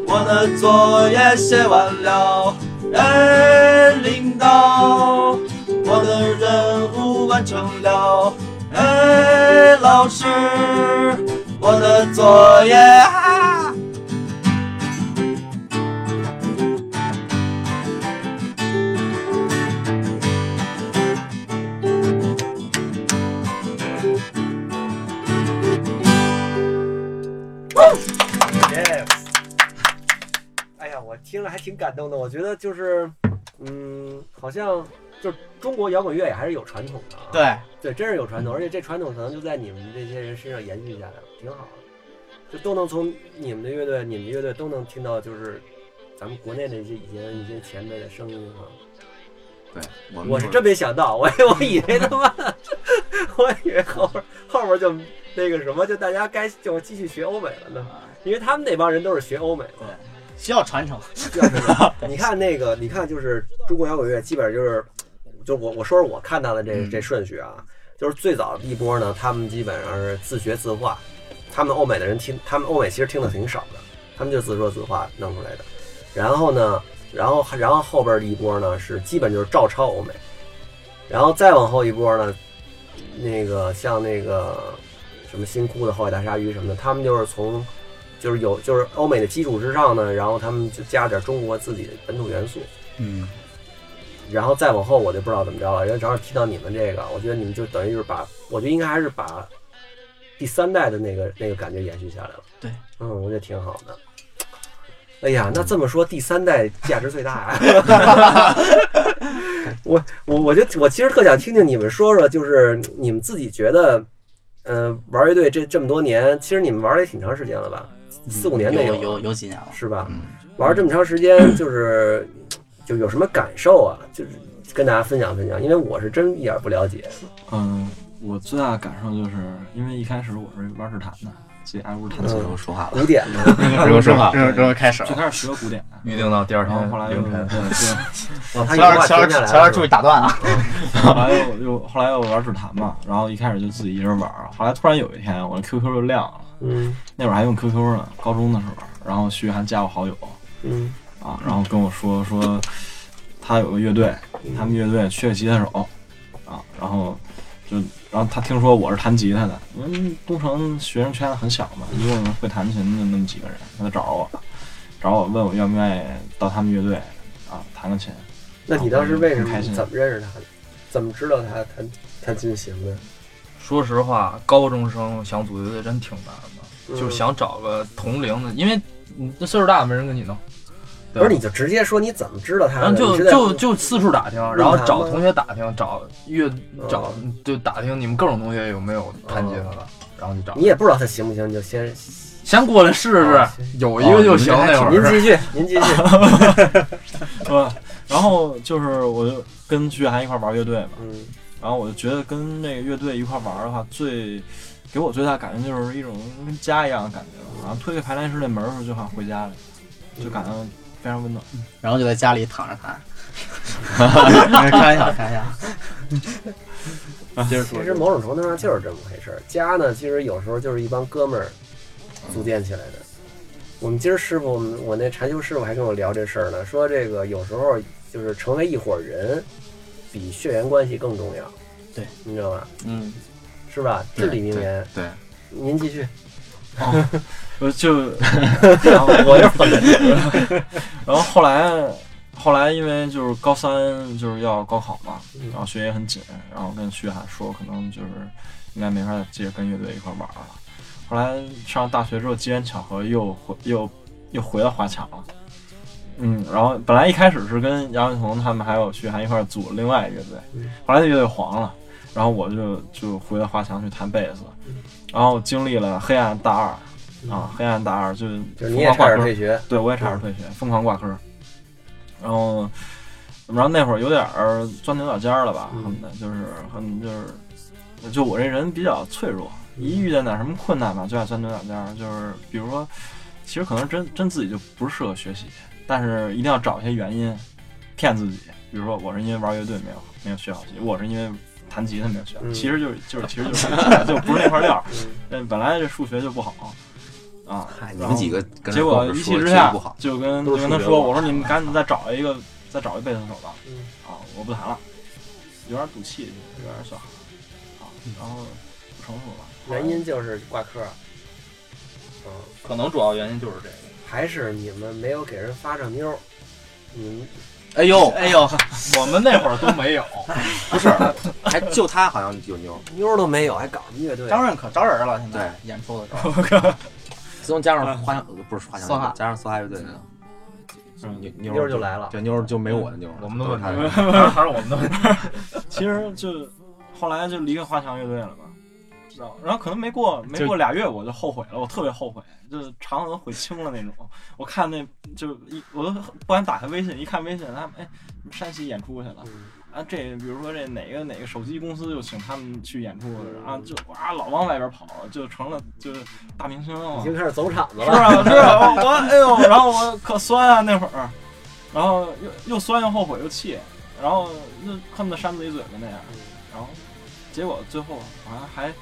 我的作业写完了。哎，领导，我的任务完成了。哎，老师，我的作业。还挺感动的。我觉得就是，嗯，好像就是中国摇滚乐也还是有传统的啊。对，对，真是有传统，而且这传统可能就在你们这些人身上延续下来了，挺好的。就都能从你们的乐队、你们乐队都能听到，就是咱们国内的一些以前一些前辈的声音啊。对，我我是真没想到，我我以为他妈，我以为后边后边就那个什么，就大家该就继续学欧美了呢，因为他们那帮人都是学欧美嘛。需要传承。需要传承你看那个，你看就是中国摇滚乐，基本上就是，就我我说说我看到的这嗯这顺序啊，就是最早的一波呢，他们基本上是自学自画，他们欧美的人听，他们欧美其实听的挺少的，他们就自说自话弄出来的。然后呢，然后然后后边的一波呢是基本就是照抄欧美，然后再往后一波呢，那个像那个什么新哭的后海大鲨鱼什么的，他们就是从就是有就是欧美的基础之上呢，然后他们就加点中国自己的本土元素，嗯，然后再往后我就不知道怎么着了。因为正好提到你们这个，我觉得你们就等于就是把，我觉得应该还是把第三代的那个那个感觉延续下来了。对，嗯，我觉得挺好的。哎呀，那这么说，第三代价值最大 呀！我我我就我其实特想听听你们说说，就是你们自己觉得，呃，玩乐队这这么多年，其实你们玩的也挺长时间了吧？四五年内有了有有几年了。是吧？嗯玩这么长时间，就是 就有什么感受啊？就是跟大家分享分享，因为我是真一点不了解。嗯，我最大的感受就是，因为一开始我是玩指弹的，所以挨屋弹的时候说话了，古典的，这个说话，这这开始了。最开始学古典，预定到第二天后后来又凌晨。对对，哇，他乔老师，有话乔老师，停下来了乔老师注意打断啊！后来又又后来又玩指弹嘛，然后一开始就自己一人玩，后来突然有一天我的 QQ 就亮了，嗯。那会儿还用 QQ 呢，高中的时候，然后徐涵加我好友。嗯。啊，然后跟我说说他有个乐队，他们乐队缺个吉他手。啊，然后就然后他听说我是弹吉他的，因为东城学生圈很小嘛，一共会弹琴的那么几个人，他就找我，找我问我愿不愿意到他们乐队啊弹个琴。那你当时为什么开心。怎么认识他的？怎么知道他弹弹琴行的？说实话，高中生想组乐队真挺难的，嗯就想找个同龄的，因为你这岁数大，没人跟你弄。不是，你就直接说你怎么知道他的？然后就就就四处打听，然后找同学打听，找乐找就打听你们各种同学有没有弹吉他的，然后你找你。也不知道他行不行，你就先先过来试哦试，有一个就行。那会儿您继续，您继续。是吧？然后就是我就跟徐涵一块儿玩乐队嘛，嗯然后我就觉得跟那个乐队一块玩的话，最给我最大感觉就是一种跟家一样的感觉吧。然后推开排练室那门的时候，就好像回家了，就感到非常温暖。然后就在家里躺着弹。开玩笑，开玩笑。接着说其，实某种程度上就是这么回事儿。家呢，其实有时候就是一帮哥们儿组建起来的。我们今儿师傅，我那禅修师傅还跟我聊这事儿呢，说这个有时候就是成为一伙人，比血缘关系更重要。对，你知道吧？嗯，是吧？至理名言。对，您继续。哦我就，然后我就，然后后来，后来因为就是高三就是要高考嘛，嗯然后学业很紧，然后跟徐海说，可能就是应该没法再接着跟乐队一块玩了。后来上大学之后，机缘巧合又回又又回到华强了。嗯，然后本来一开始是跟杨伟彤他们还有徐涵一块组另外一个乐队嗯，后来那乐队黄了，然后我就就回到华强去弹贝斯，然后经历了黑暗大二啊，黑暗大二就就是你也差点退学。对，我也差点退学，疯狂挂科。然后，然后那会儿有点儿钻牛角尖了吧，恨不得，就是很就是，就我这人比较脆弱，一遇见点什么困难吧，就爱钻牛角尖儿。就是比如说，其实可能真真自己就不是适合学习，但是一定要找一些原因骗自己。比如说，我是因为玩乐队没有没有学好习，我是因为弹吉他没有学好，嗯其实就是就是其实就是就 不是那块料。嗯嗯，本来这数学就不好啊，嗨，你们几个跟结果一气之下，就跟就跟他说：“数学不好我说你们赶紧再找一个，再找一贝斯手吧。嗯啊，我不弹了，有点赌气，有点小孩啊，然后不成熟了。原因就是挂科。嗯，可能主要原因就是这个。还是你们没有给人发上妞儿。你们哎呦，哎呦，我们那会儿都没有，不是，还就他好像有妞，妞都没有，还搞什么乐队？张润可招人了，现在演出的时候。自从加上花香不是花香梭哈加上梭哈乐队，嗯妞妞就来了这，妞就没我的妞儿，我们的问题都是他的还是我们的问题。其实就后来就离开花强乐队了嘛。然后，然后可能没过没过俩月，我就后悔了，我特别后悔，就是肠子都悔青了那种。我看那就一我都不敢打开微信，一看微信，他们哎山西演出去了。嗯啊，这比如说这哪个哪个手机公司就请他们去演出啊，就哇老往外边跑，就成了就是大明星了嘛。已经开始走场子了是了。啊，是啊，我哎呦，然后我可酸啊那会儿，然后又又酸又后悔又气，然后那恨不得扇自己嘴巴那样，然后结果最后好像还，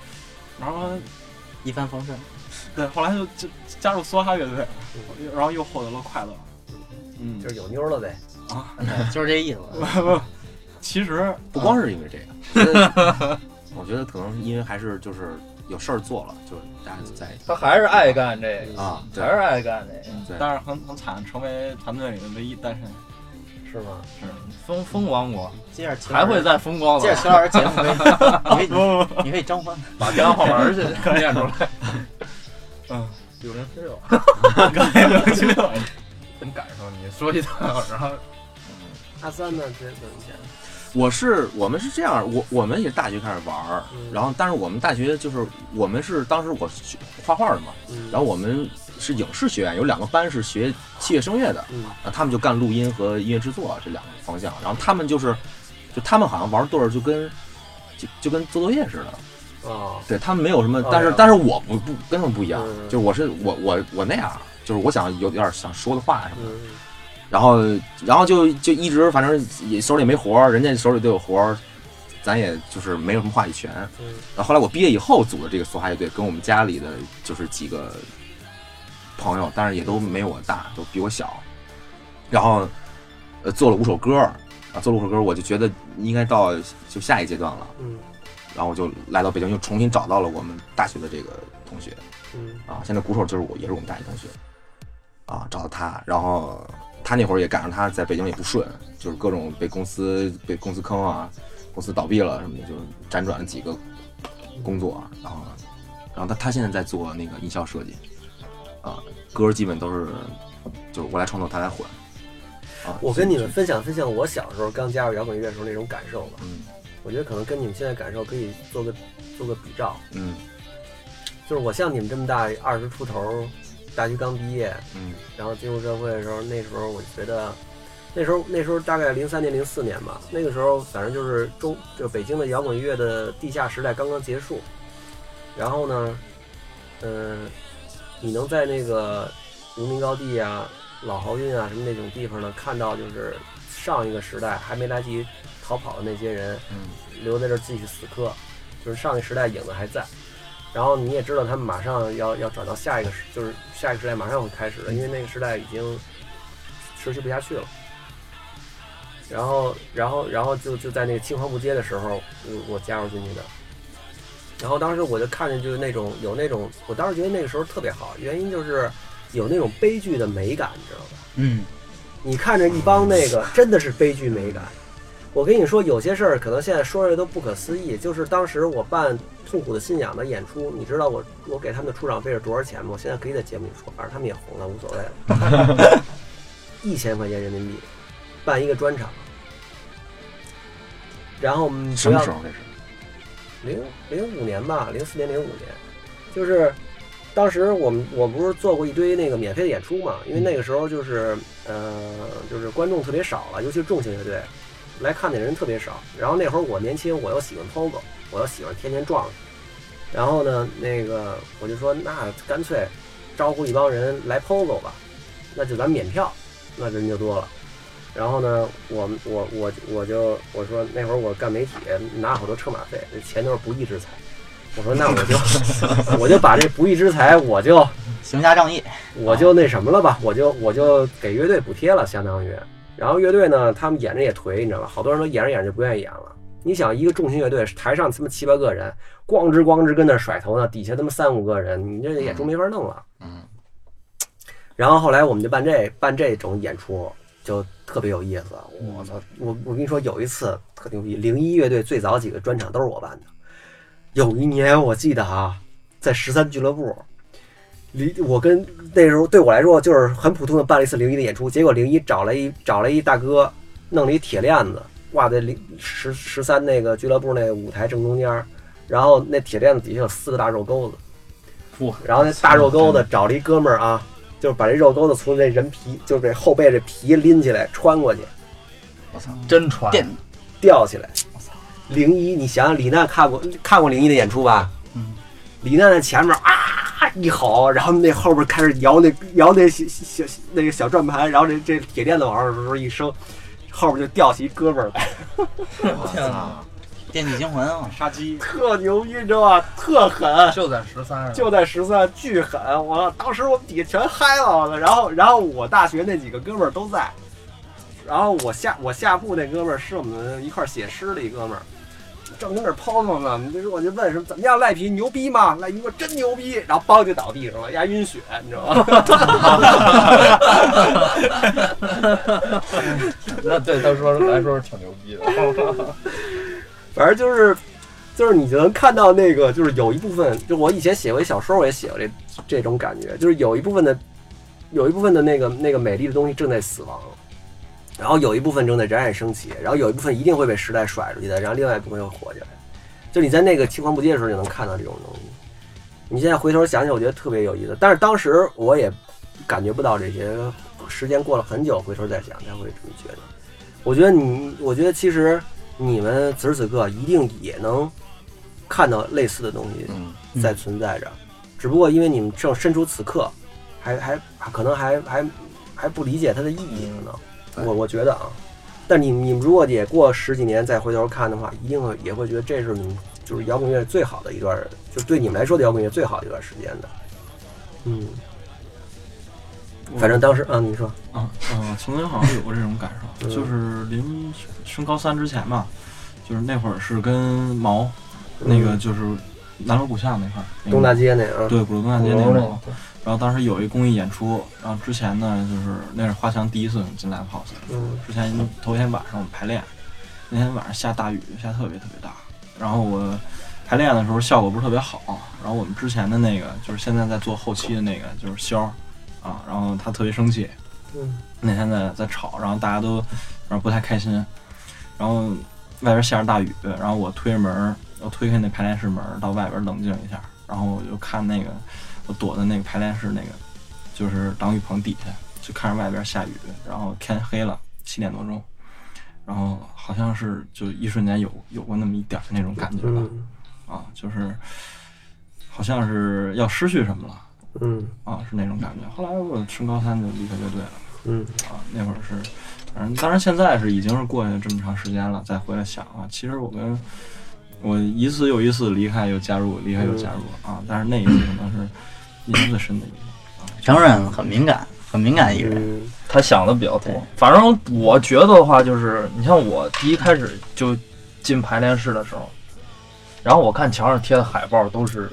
然后一帆风顺。对，后来就就加入梭哈乐队，然后又获得了快乐。嗯就是有妞了呗。啊，就是这意思。其实 不光是因为这个，我觉得可能因为还是就是有事儿做了，就是大家就在一起他还是爱干这个，啊，对还是爱干这个，对，但是很很惨，成为团队里的唯一单身。是吗？是，风风光过，接着还会再风光的，接着秦老师节目你可以 你可以征婚。把电话号码儿去 念出来。嗯，六零七六，刚才六零七六，真赶上你说一趟，然后阿三呢？这怎么讲？我是我们是这样，我我们也是大学开始玩儿，嗯然后但是我们大学就是我们是当时我学画画的嘛，嗯然后我们是影视学院，有两个班是学器乐声乐的，嗯啊，他们就干录音和音乐制作这两个方向，然后他们就是，就他们好像玩对儿就跟，就就跟做作业似的。啊，对他们没有什么但是但是我不不跟他们不一样，嗯就是我是我我我那样，就是我想有点想说的话什么的，嗯然后然后就就一直反正也手里没活儿，人家手里都有活儿，咱也就是没有什么话语权。嗯然后后来我毕业以后组的这个梭哈乐队，跟我们家里的就是几个朋友，但是也都没我大，都比我小。然后呃做了五首歌啊，做了五首歌，我就觉得应该到就下一阶段了。嗯。然后我就来到北京，又重新找到了我们大学的这个同学。嗯。啊，现在鼓手就是我，也是我们大学同学。啊，找到他，然后他那会儿也赶上他在北京也不顺，就是各种被公司被公司坑啊，公司倒闭了什么的，就辗转了几个工作，然后然后他他现在在做那个音效设计啊，歌儿基本都是就是我来创作，他来混啊。我跟你们分享分享我小时候刚加入摇滚乐时候那种感受吧。嗯我觉得可能跟你们现在感受可以做个做个比照。嗯就是我像你们这么大，二十出头，大学刚毕业，嗯然后进入社会的时候，那时候我觉得，那时候那时候大概零三年零四年吧，那个时候反正就是中就北京的摇滚乐的地下时代刚刚结束，然后呢，嗯、你能在那个无名高地啊、老豪运啊什么那种地方呢，看到就是上一个时代还没来及逃跑的那些人，嗯留在这儿继续死磕，就是上一个时代影子还在。然后你也知道，他们马上要要转到下一个时，就是下一个时代马上会开始了，因为那个时代已经持续不下去了。然后，然后，然后就就在那个青黄不接的时候，我我加入进去的。然后当时我就看见就是那种有那种，我当时觉得那个时候特别好，原因就是有那种悲剧的美感，你知道吧？嗯，你看着一帮那个真的是悲剧美感。我跟你说，有些事儿可能现在说出来都不可思议。就是当时我办《痛苦的信仰》的演出，你知道我我给他们的出场费是多少钱吗？我现在可以在节目里说，反正他们也红了，无所谓了。一千块钱人民币办一个专场，然后不要么时候这是？零零五年吧，零四年零五年，就是当时我们我不是做过一堆那个免费的演出嘛，因为那个时候就是呃就是观众特别少了，尤其是重型乐队来看的人特别少。然后那会儿我年轻，我又喜欢 POGO，我又喜欢天天撞。然后呢，那个我就说那干脆招呼一帮人来 POGO 吧，那就咱免票，那人就多了。然后呢，我们我我我就我说那会儿我干媒体拿好多车马费，这钱都是不义之财。我说那我就 我就把这不义之财我就行侠仗义，我就那什么了吧，我就我就给乐队补贴了，相当于。然后乐队呢，他们演着也颓，你知道吧？好多人都演着演着就不愿意演了。你想，一个重型乐队，台上他妈七八个人，咣吱咣吱跟那甩头呢，底下他妈三五个人，你这演出没法弄了。嗯然后后来我们就办这办这种演出，就特别有意思。我操！我我跟你说，有一次特牛逼，零一乐队最早几个专场都是我办的。有一年我记得啊，在十三俱乐部，离我跟那时候对我来说就是很普通的办了一次零一的演出，结果零一找了一找了一大哥，弄了一铁链子挂在零十十三那个俱乐部那个舞台正中间，然后那铁链子底下有四个大肉钩子，哇然后那大肉钩子找了一哥们儿啊，就是把这肉钩子从这人皮，就是这后背这皮拎起来穿过去，我操，真传电吊起来。零一，你想想，李娜看过看过零一的演出吧？嗯，李娜在前面啊一吼，然后那后边开始摇那摇那小小小那个小转盘，然后这这铁链子往上时一升，后边就吊起一哥们儿来，天哪，电锯惊魂啊，杀鸡，特牛逼，你知道吧？特狠，就在十三，就在十三，巨狠！我当时我们底下全嗨了，我操！然后然后我大学那几个哥们儿都在，然后我下我下铺那哥们儿是我们一块儿写诗的一哥们儿，正跟那儿抛弄呢，就是我就问什么怎么样，赖皮牛逼吗？赖皮说真牛逼，然后梆就倒地上了，压晕血，你知道吗？那对他说来说是挺牛逼的。反正就是，就是你就能看到那个，就是有一部分，就我以前写过小说，我也写过这这种感觉，就是有一部分的，有一部分的那个那个美丽的东西正在死亡，然后有一部分正在冉冉升起，然后有一部分一定会被时代甩出去的，然后另外一部分又活起来。就你在那个青黄不接的时候，就能看到这种东西。你现在回头想想，我觉得特别有意思，但是当时我也感觉不到这些，时间过了很久，回头再想才会这么觉得。我觉得你，我觉得其实你们此时此刻一定也能看到类似的东西嗯，在存在着，只不过因为你们正身处此刻，还还还可能还还还不理解它的意义，可能。对。我我觉得啊，但你你们如果也过十几年再回头看的话，一定会也会觉得这是你们就是摇滚乐最好的一段，就对你们来说的摇滚乐最好的一段时间的。嗯，反正当时嗯，你说，啊啊，曾经好像有过这种感受，嗯。就是临升高三之前吧，就是那会儿是跟毛，那个就是南锣鼓巷那块儿，那东大街那啊，对鼓楼东大街那鼓楼毛，然后当时有一公益演出，然后之前呢就是那是花强第一次进 live house，嗯之前头一天晚上我们排练，那天晚上下大雨，下特别特别大，然后我排练的时候效果不是特别好，然后我们之前的那个就是现在在做后期的那个就是肖儿啊，然后他特别生气，嗯。那天在在吵，然后大家都然后不太开心，然后外边下着大雨，然后我推着门，我推开那排练室门到外边冷静一下，然后我就看那个我躲在那个排练室那个就是挡雨棚底下，就看着外边下雨，然后天黑了，七点多钟，然后好像是就一瞬间有有过那么一点儿那种感觉吧，嗯。啊，就是好像是要失去什么了嗯啊，是那种感觉。后来我升高三就离开乐队了。嗯啊，那会儿是，反正当然现在是已经是过去这么长时间了，再回来想啊，其实我跟我一次又一次离开又加入，离开又加入啊，但是那一次可能是印象最深的一个。承认很敏感，很敏感一个人。嗯他想的比较多。反正我觉得的话，就是你像我第一开始就进排练室的时候，然后我看墙上贴的海报都是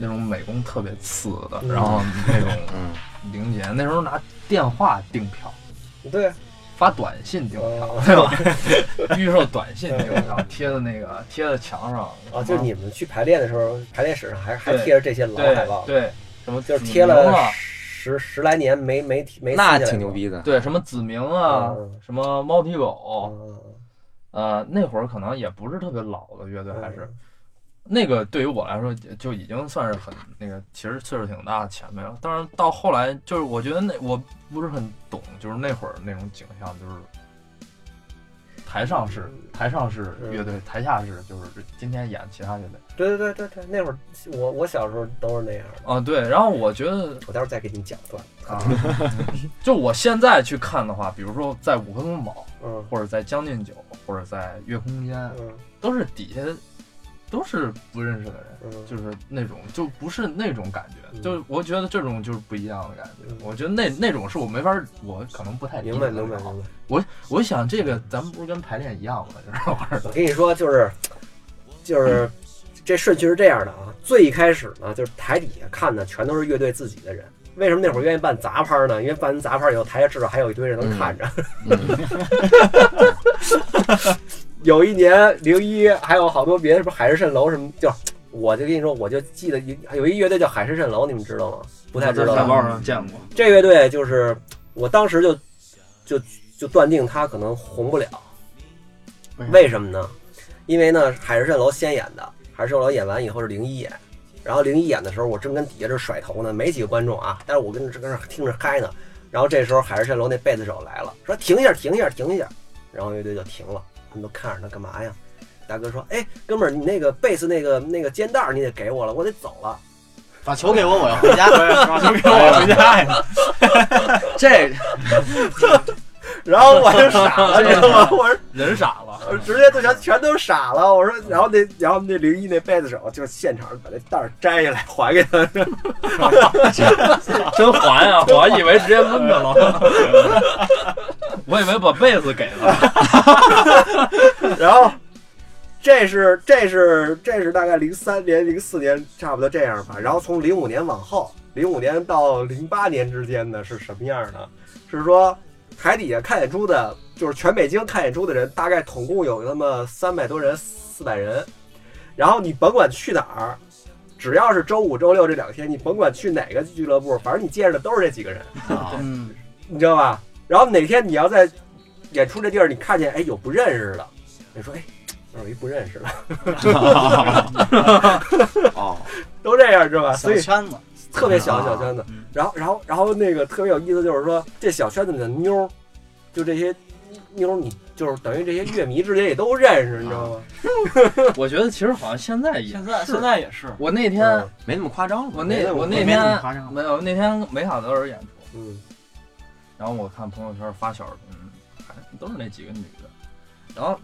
那种美工特别次的，嗯。然后那种嗯。零钱，那时候拿电话订票，对，发短信订票，哦。对吧？预售短信订票贴的那个贴在墙上啊，就你们去排练的时候，排练室上还还贴着这些老海报，对什么就是贴了啊。十十来年没没没那挺牛逼的。对什么子明啊嗯，什么猫踢狗，嗯。呃，那会儿可能也不是特别老的乐队，还嗯。是那个对于我来说就已经算是很那个，其实岁数挺大的前辈了。但是到后来，就是我觉得那我不是很懂，就是那会儿那种景象，就是台上是台上是乐队，台下是就是今天演其他乐队对对对对对，那会儿我我小时候都是那样的。啊。对，然后我觉得我待会儿再给你讲段。啊，就我现在去看的话，比如说在五棵松堡，嗯或者在将进酒，或者在月空间，嗯都是底下都是不认识的人。嗯，就是那种就不是那种感觉，嗯就我觉得这种就是不一样的感觉。嗯我觉得那那种是我没法，我可能不太理明白解得了明白明白。我我想这个咱们不是跟排练一样吗？就是。我跟你说，就是就是这顺序是这样的啊。最一开始呢，就是台底下看的全都是乐队自己的人。为什么那会儿愿意办杂拍呢？因为办完杂拍以后，台下至少还有一堆人能看着。嗯有一年零一，还有好多别的什么海市蜃楼什么，就我就跟你说，我就记得一有一乐队叫海市蜃楼，你们知道吗？不太知道吧。在海报上见过，这乐队就是我当时就就就断定他可能红不了，为什么呢？因为呢，海市蜃楼先演的，海市蜃楼演完以后是零一演，然后零一演的时候，我正跟底下这甩头呢，没几个观众啊，但是我跟这跟这听着嗨呢。然后这时候海市蜃楼那贝斯手来了，说停一下，停一下，停一下，然后乐队就停了，他们都看着他干嘛呀？大哥说：“哎，哥们儿，你那个贝斯那个那个肩带儿你得给我了，我得走了。”把球给我，我要回家。把球给我回家呀！这 然后我就傻了，你知道吗？我说人傻了，我直接就全全都傻了。我说，然后那然后那零一那贝子手就现场把那袋儿摘下来还给他，真还啊！我还以为直接抡着了，我以为把被子给了。然后这是这是这是大概零三年零四年差不多这样吧。然后从零五年往后，零五年到零八年之间呢是什么样呢？是说台底下看演出的，就是全北京看演出的人，大概统共有那么三百多人、四百人。然后你甭管去哪儿，只要是周五、周六这两天，你甭管去哪个俱乐部，反正你见着的都是这几个人，嗯，你知道吧？然后哪天你要在演出这地儿，你看见哎有不认识的，你说哎。有一不认识的，哦，都这样，知道吧？所以圈子，特别小的小圈子嗯。然后，然后，然后那个特别有意思，就是说这小圈子里的妞儿，就这些妞儿，你就是等于这些乐迷之间也都认识，你知道吗？我觉得其实好像现在也现在是现在也是，我那天嗯没那么夸张了。我那我那天没有那天梅卡德尔演出，嗯，然后我看朋友圈发小，嗯，还都是那几个女的，然后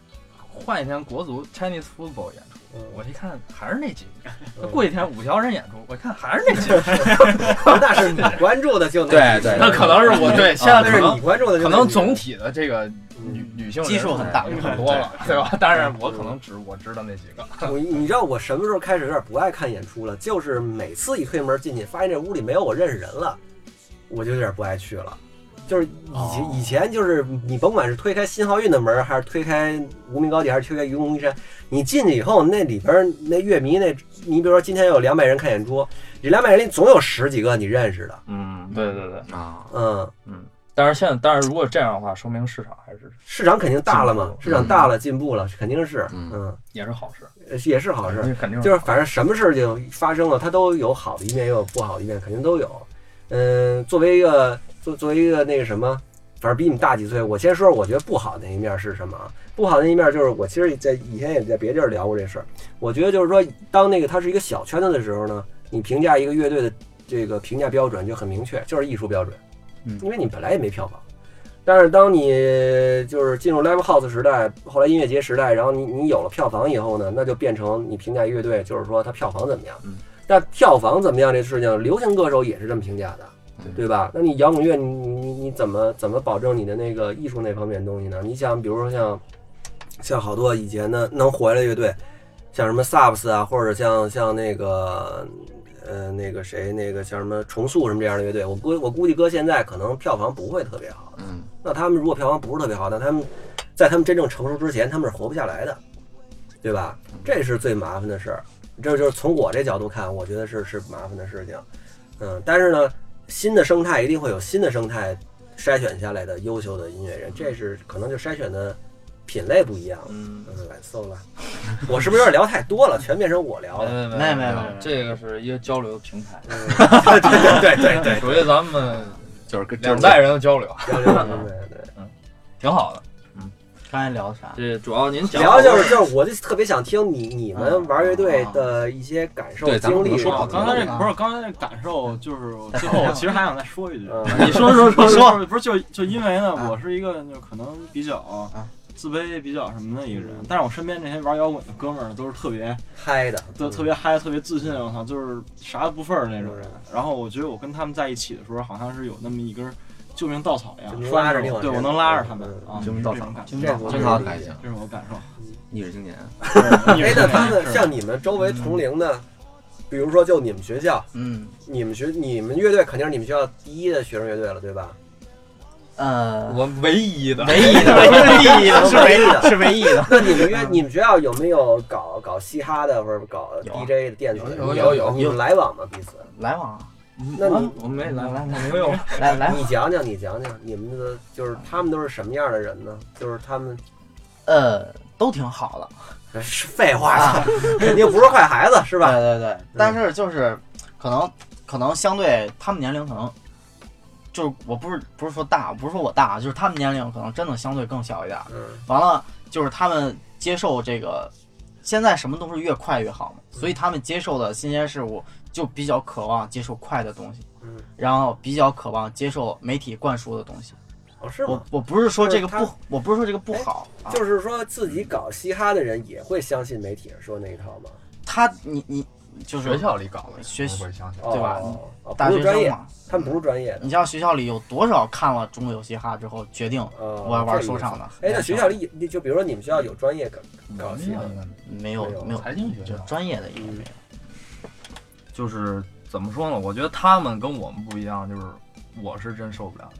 换一天国足 Chinese football 演出，嗯我一看还是那几个，嗯 过几天五条人演出，我一看还是那几个，那是你关注的就那对对那可能是我对现在是你关注的可能总体的这个女嗯女性基数很大人很多了，对吧？但是我可能只我知道那几个，我你知道我什么时候开始有点不爱看演出了？就是每次一推门进去，发现这屋里没有我认识人了，我就有点不爱去了。就是以前、哦。以前就是你甭管是推开新奥运的门，还是推开无名高地，还是推开愚公移山，你进去以后，那里边那乐迷那，你比如说今天有两百人看演出，这两百人里总有十几个你认识的，嗯，对对对，啊，嗯。嗯，但是现在，但是如果这样的话，说明市场还是市场肯定大了嘛市场大了，进步了，肯定是，嗯。嗯，也是好事，呃也是好事。肯定就是反正什么事情发生了，它都有好的一面，也有不好的一面，肯定都有。嗯，作为一个作作为一个那个什么，反正比你们大几岁，我先说说我觉得不好的那一面是什么啊？不好的那一面就是我其实，在以前也在别地儿聊过这事儿。我觉得就是说，当那个它是一个小圈子的时候呢，你评价一个乐队的这个评价标准就很明确，就是艺术标准，嗯因为你本来也没票房。但是当你就是进入 live house 时代，后来音乐节时代，然后你你有了票房以后呢，那就变成你评价乐队，就是说它票房怎么样。嗯但票房怎么样这事情，流行歌手也是这么评价的，嗯对吧？那你摇滚乐，你你你你怎么怎么保证你的那个艺术那方面东西呢？你想，比如说像像好多以前的能火的乐队，像什么 Subs 啊，或者像像那个呃那个谁那个像什么重塑什么这样的乐队，我估我估计哥现在可能票房不会特别好。嗯，那他们如果票房不是特别好，那他们在他们真正成熟之前，他们是活不下来的，对吧？这是最麻烦的事儿。这就是从我这角度看，我觉得是是麻烦的事情。嗯，但是呢，新的生态一定会有新的生态筛选下来的优秀的音乐人，这是可能就筛选的品类不一样了。嗯，嗯，来搜了，我是不是有点聊太多了？全变成我聊了。没没没没这个是一个交流平台，嗯 对对对对对，属于咱们就是跟两代人的交流，交流对对，嗯。挺好的。刚才聊的啥？对主要您讲聊就是就是，我就特别想听你你们玩乐队的一些感受、经历。说啊，刚才这啊不是刚才那感受，就是最后我 其实还想再说一句，嗯，你说说说说，不是就就因为呢，啊我是一个就可能比较啊自卑、比较什么的一个人，但是我身边这些玩摇滚的哥们儿都是特别嗨的，都特别嗨、特别自信，我操，就是啥都不份儿那种人。然后我觉得我跟他们在一起的时候，好像是有那么一根救命稻草一样拉着你往对我能拉着他们嗯啊，救命稻草感觉，这我真好感谢，这是我感受。你是 青年，哎，那他们像你们周围同龄的，比如说就你们学校，嗯你们学你们乐队肯定是你们学校第一的学生乐队了，对吧？呃，我唯一的，唯一的，唯一的，是唯一的，是唯一的。那你们乐你们学校有没有搞搞嘻哈的或者搞 DJ 的电子的？有有有你们来往吗？彼此？来往啊，那你我没来，来来没有。来来，你讲讲，你讲讲你们的，就是他们都是什么样的人呢？就是他们呃，都挺好的，是废话，肯定不是坏孩子，是吧？对对对，但是就是可能可能相对他们年龄可能。就是我不是不是说大，不是说我大，就是他们年龄可能真的相对更小一点完了，就是他们接受这个，现在什么都是越快越好嘛，所以他们接受的新鲜事物就比较渴望接受快的东西，嗯，然后比较渴望接受媒体灌输的东西。哦，是我吗？我不是说这个不，我不是说这个不好，啊就是说自己搞嘻哈的人也会相信媒体上说那一套吗？他你你就是学校里搞的，学不会相信。对吧大学专业，生嘛，他们不是专业的。你像学校里有多少看了《中国有嘻哈》之后决定哦我要玩说唱的？哎，那学校里有就比如说你们学校有专业搞搞嘻哈的，没有没有财经学专业的也没有。就是怎么说呢？我觉得他们跟我们不一样，就是我是真受不了，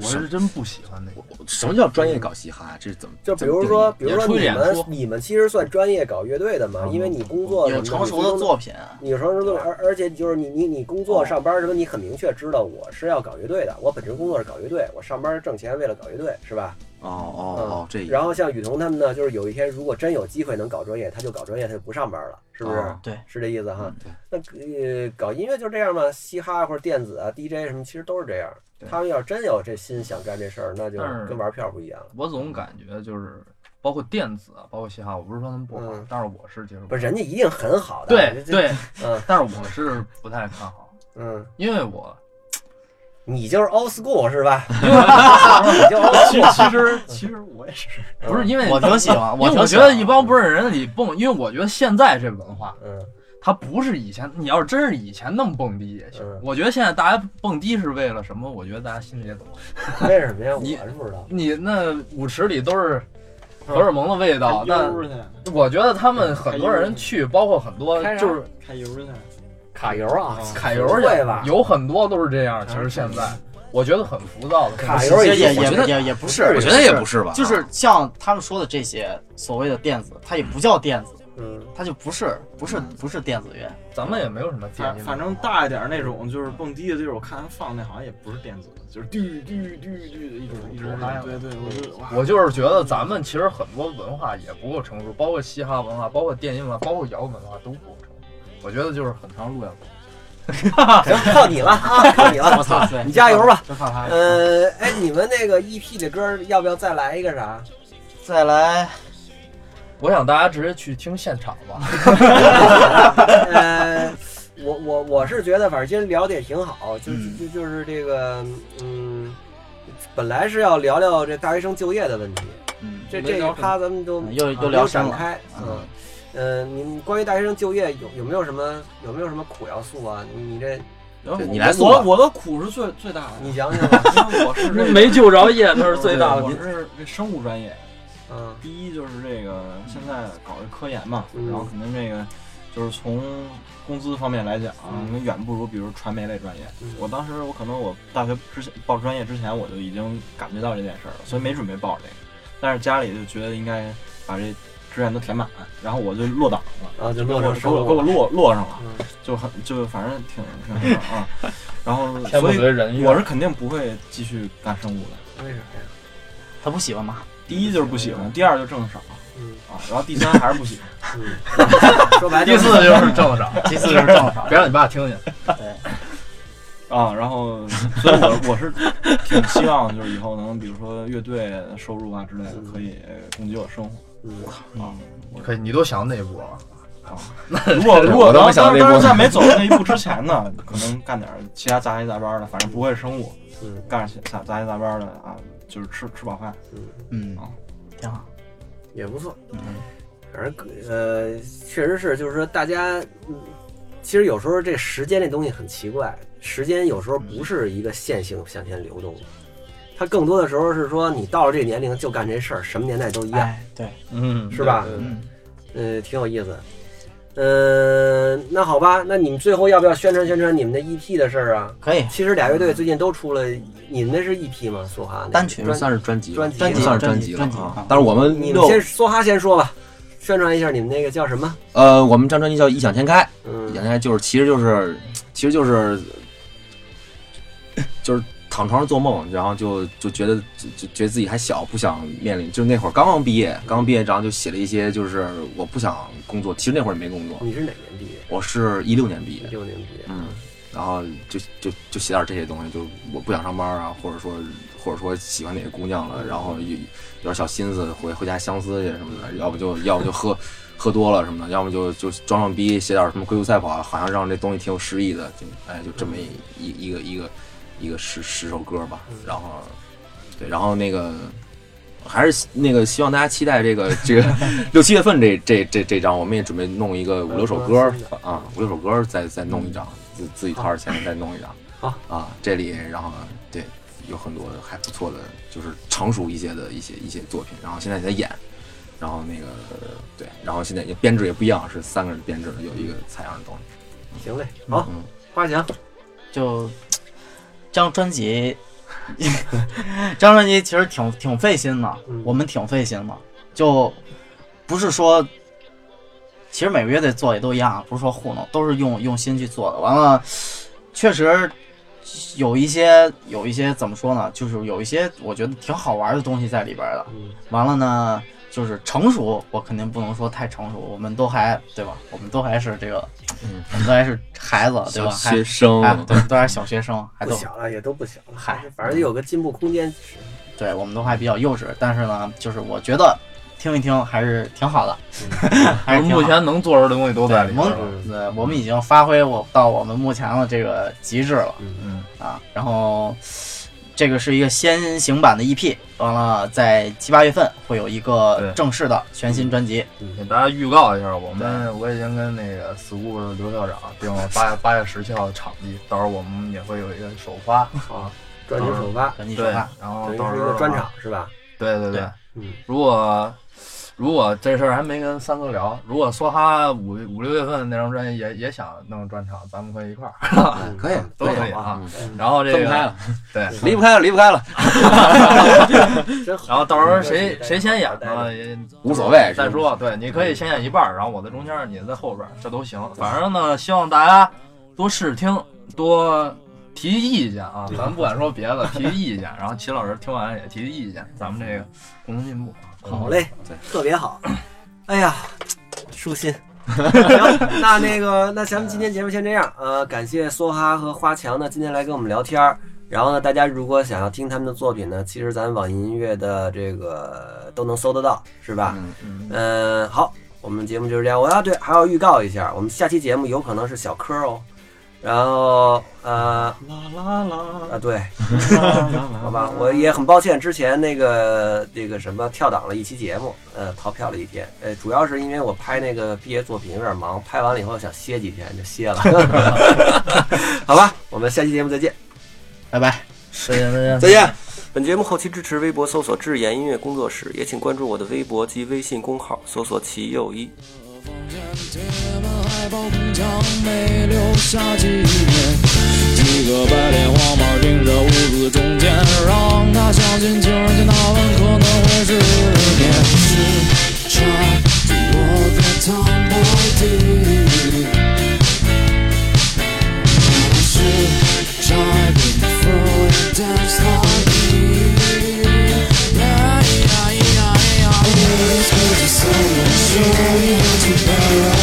我是真不喜欢那个。什么叫专业搞嘻哈？这是怎么？就比如说，比如说你们你们其实算专业搞乐队的嘛，嗯因为你工作有成熟的作品，你有成熟的作品，而而且就是你你你工作上班什么，你很明确知道我是要搞乐队的，我本职工作是搞乐队，我上班挣钱为了搞乐队，是吧？哦哦哦，这然后像雨桐他们呢，就是有一天如果真有机会能搞专业，他就搞专业，他就不上班了，是不是？哦对，是这意思哈嗯。那呃，搞音乐就这样嘛，嘻哈或者电子啊、DJ 什么，其实都是这样。对他们要真有这心想干这事儿，那就是跟玩票不一样了。我总感觉就是，包括电子啊，包括嘻哈，我不是说他们不好，嗯但是我是接受不是，人家一定很好的。这，对对，嗯但是我是不太看好，嗯，因为我你就是 old school 是吧？你就 old 其 school。其实其实我也是，不是因为我挺喜欢，我挺喜欢我觉得一帮不认识人你蹦，因为我觉得现在这文化，嗯，它不是以前，你要是真是以前那么蹦迪也行嗯。我觉得现在大家蹦迪是为了什么？我觉得大家心里也懂。为什么呀？我不知道。你那舞池里都是荷尔蒙的味道，但悠去，我觉得他们很多人去，包括很多就是开油去，卡油啊，揩油去吧，有很多都是这样。其实现在我觉得很浮躁的。卡油也我觉得也也也不是，我觉得也不是吧，就是像他们说的这些所谓的电子，它也不叫电子，嗯，它就不是不是不是电子乐，咱们也没有什么电音，反反正大一点那种就是蹦迪的地儿，我看他放那好像也不是电子的，就是嘟嘟嘟嘟的一种一直对对，我就，我就是觉得咱们其实很多文化也不够成熟，包括嘻哈文化，包括电音文化，包括摇滚文化都不够成熟。我觉得就是很长路要走。行，靠你了啊，靠你了。我操，你加油吧。就靠它。呃，哎，你们那个 EP 的歌要不要再来一个啥？再来，我想大家直接去听现场吧。呃，我我我是觉得，反正今天聊的也挺好，就嗯就就是这个，嗯，本来是要聊聊这大学生就业的问题，嗯，这这一趴咱们就嗯又又没聊深了，有展开，嗯。呃，你们关于大学生就业有有没有什么有没有什么苦要素啊？你你这对你来我我的苦是最最大的，你讲讲我是 这个没就着业，那是最大的我。是这生物专业，嗯第一就是这个现在搞这科研嘛，嗯然后肯定这个就是从工资方面来讲，远不如比如传媒类专业。嗯我当时我可能我大学之前报专业之前我就已经感觉到这件事儿了，所以没准备报这个，但是家里就觉得应该把这志愿都填满，然后我就落档了。啊，就给落给我给我落落上了，嗯就很就反正挺挺那个啊，然后所以。我是肯定不会继续干生物的。为啥呀？他不喜欢吗？第一就是不喜欢，第二就挣的少嗯啊，然后第三还是不喜欢。嗯，说白了第四就是挣得少，第四就是正常，别让你爸听见。对啊，然后，所以我我是挺希望就是以后能，比如说乐队收入啊之类的，可以供给我生活嗯啊。可以，你都想那一步了。如果如果我都没当当想到那一步当然在没走到那一步之前呢，可能干点其他杂七杂八的，反正不会是生物，嗯干点杂杂七杂八的啊，就是吃吃饱饭。嗯。啊，挺好，也不错。嗯，反正呃，确实是，就是说大家，嗯，其实有时候这时间这东西很奇怪，时间有时候不是一个线性向前流动的，它更多的时候是说你到了这个年龄就干这事儿，什么年代都一样，哎，对，嗯。是吧？嗯，呃，挺有意思。嗯、那好吧，那你们最后要不要宣传宣传你们的 EP 的事儿啊？可以，其实俩乐队最近都出了，你们那是 EP 吗？梭哈那个单曲不算是专辑吧，专辑算是专辑了啊专辑啊。但是我们你们先梭哈先说吧，宣传一下你们那个叫什么？呃，我们这张专辑叫《异想天开》，嗯异想天开就是其实就是其实就是就是躺床上做梦，然后就就觉得就就觉得自己还小，不想面临，就是那会儿刚刚毕业，刚刚毕业，然后就写了一些就是我不想工作，其实那会儿也没工作，你是哪年毕业？我是一六年毕业一，六年毕业。嗯，然后就就就写点这些东西，就我不想上班啊，或者说或者说喜欢哪个姑娘了，然后有有点小心思，回回家相思去什么的，要不就要不就喝 喝多了什么的，要么就就装装逼，写点什么龟兔赛跑，好像让这东西挺有诗意的，就哎就这么一一一个一个一个十十首歌吧，然后对，然后那个。还是那个，希望大家期待这个这个 六七月份这这这这张，我们也准备弄一个五六首歌啊，五六首歌再再弄一张，自自己掏点钱再弄一张。好啊，这里然后对有很多还不错的，就是成熟一些的一些一些作品，然后现在也在演，然后那个对，然后现在也编制也不一样，是三个人编制的，有一个采样的东西。行嘞，好，嗯，花翔，就这张专辑，这张专辑其实挺挺费心的，嗯我们挺费心的，就不是说，其实每个乐队做也都一样，不是说糊弄，都是用用心去做的。完了，确实有一些有一些怎么说呢？就是有一些我觉得挺好玩的东西在里边的。嗯完了呢，就是成熟，我肯定不能说太成熟，我们都还对吧？我们都还是这个，嗯我们都还是孩子，对吧？还学生哎，对，都还是小学生，还都不小了，也都不小了，嗨反正有个进步空间。对，我们都还比较幼稚。但是呢，就是我觉得听一听还是挺好的，还是挺好目前能做出的东西都在里对边蒙了。对，我们已经发挥我到我们目前的这个极致了嗯，啊。然后这个是一个先行版的 EP，完了在七八月份会有一个正式的全新专辑。给大家预告一下，我们我已经跟那个 school 刘校长定了八月 八月十七号的场地，到时候我们也会有一个首发。啊，专辑首发，对专辑首发，，然后到时候是一个专场，是吧？对对对。对，嗯，如果如果这事儿还没跟三哥聊，如果梭哈五五六月份那张专辑也也想弄专场，咱们可以一块儿，嗯可以 都可以啊。嗯然后这个对，离不开了，离不开了，然后到时候谁谁先演呢也无所谓再说。对，你可以先演一半儿，然后我在中间，你在后边儿，这都行。反正呢，希望大家多试听，多提意见啊。咱不敢说别的，提意见。然后齐老师听完也提提意见，咱们这个共同进步。好嘞对，特别好。哎呀，舒心。行，那那个，那咱们今天节目先这样。呃，感谢梭哈和花强呢，今天来跟我们聊天儿。然后呢，大家如果想要听他们的作品呢，其实咱网易音乐的这个都能搜得到，是吧？嗯嗯，嗯，好，我们节目就是这样。我要对还要预告一下，我们下期节目有可能是小柯哦。然后呃啊对，好吧，我也很抱歉，之前那个那个什么跳档了一期节目，呃，逃票了一天，呃，主要是因为我拍那个毕业作品有点忙，拍完了以后想歇几天就歇了，好吧，我们下期节目再见。拜拜。再见再见。再见。本节目后期支持微博搜索“智妍音乐工作室”，也请关注我的微博及微信公号，搜索“齐又一”。房间铁门还保空墙没留下纪念几个白脸黄毛盯着屋子中间让他相信情人节那晚可能会知恋是我差点毁掉 yeah trap，superhero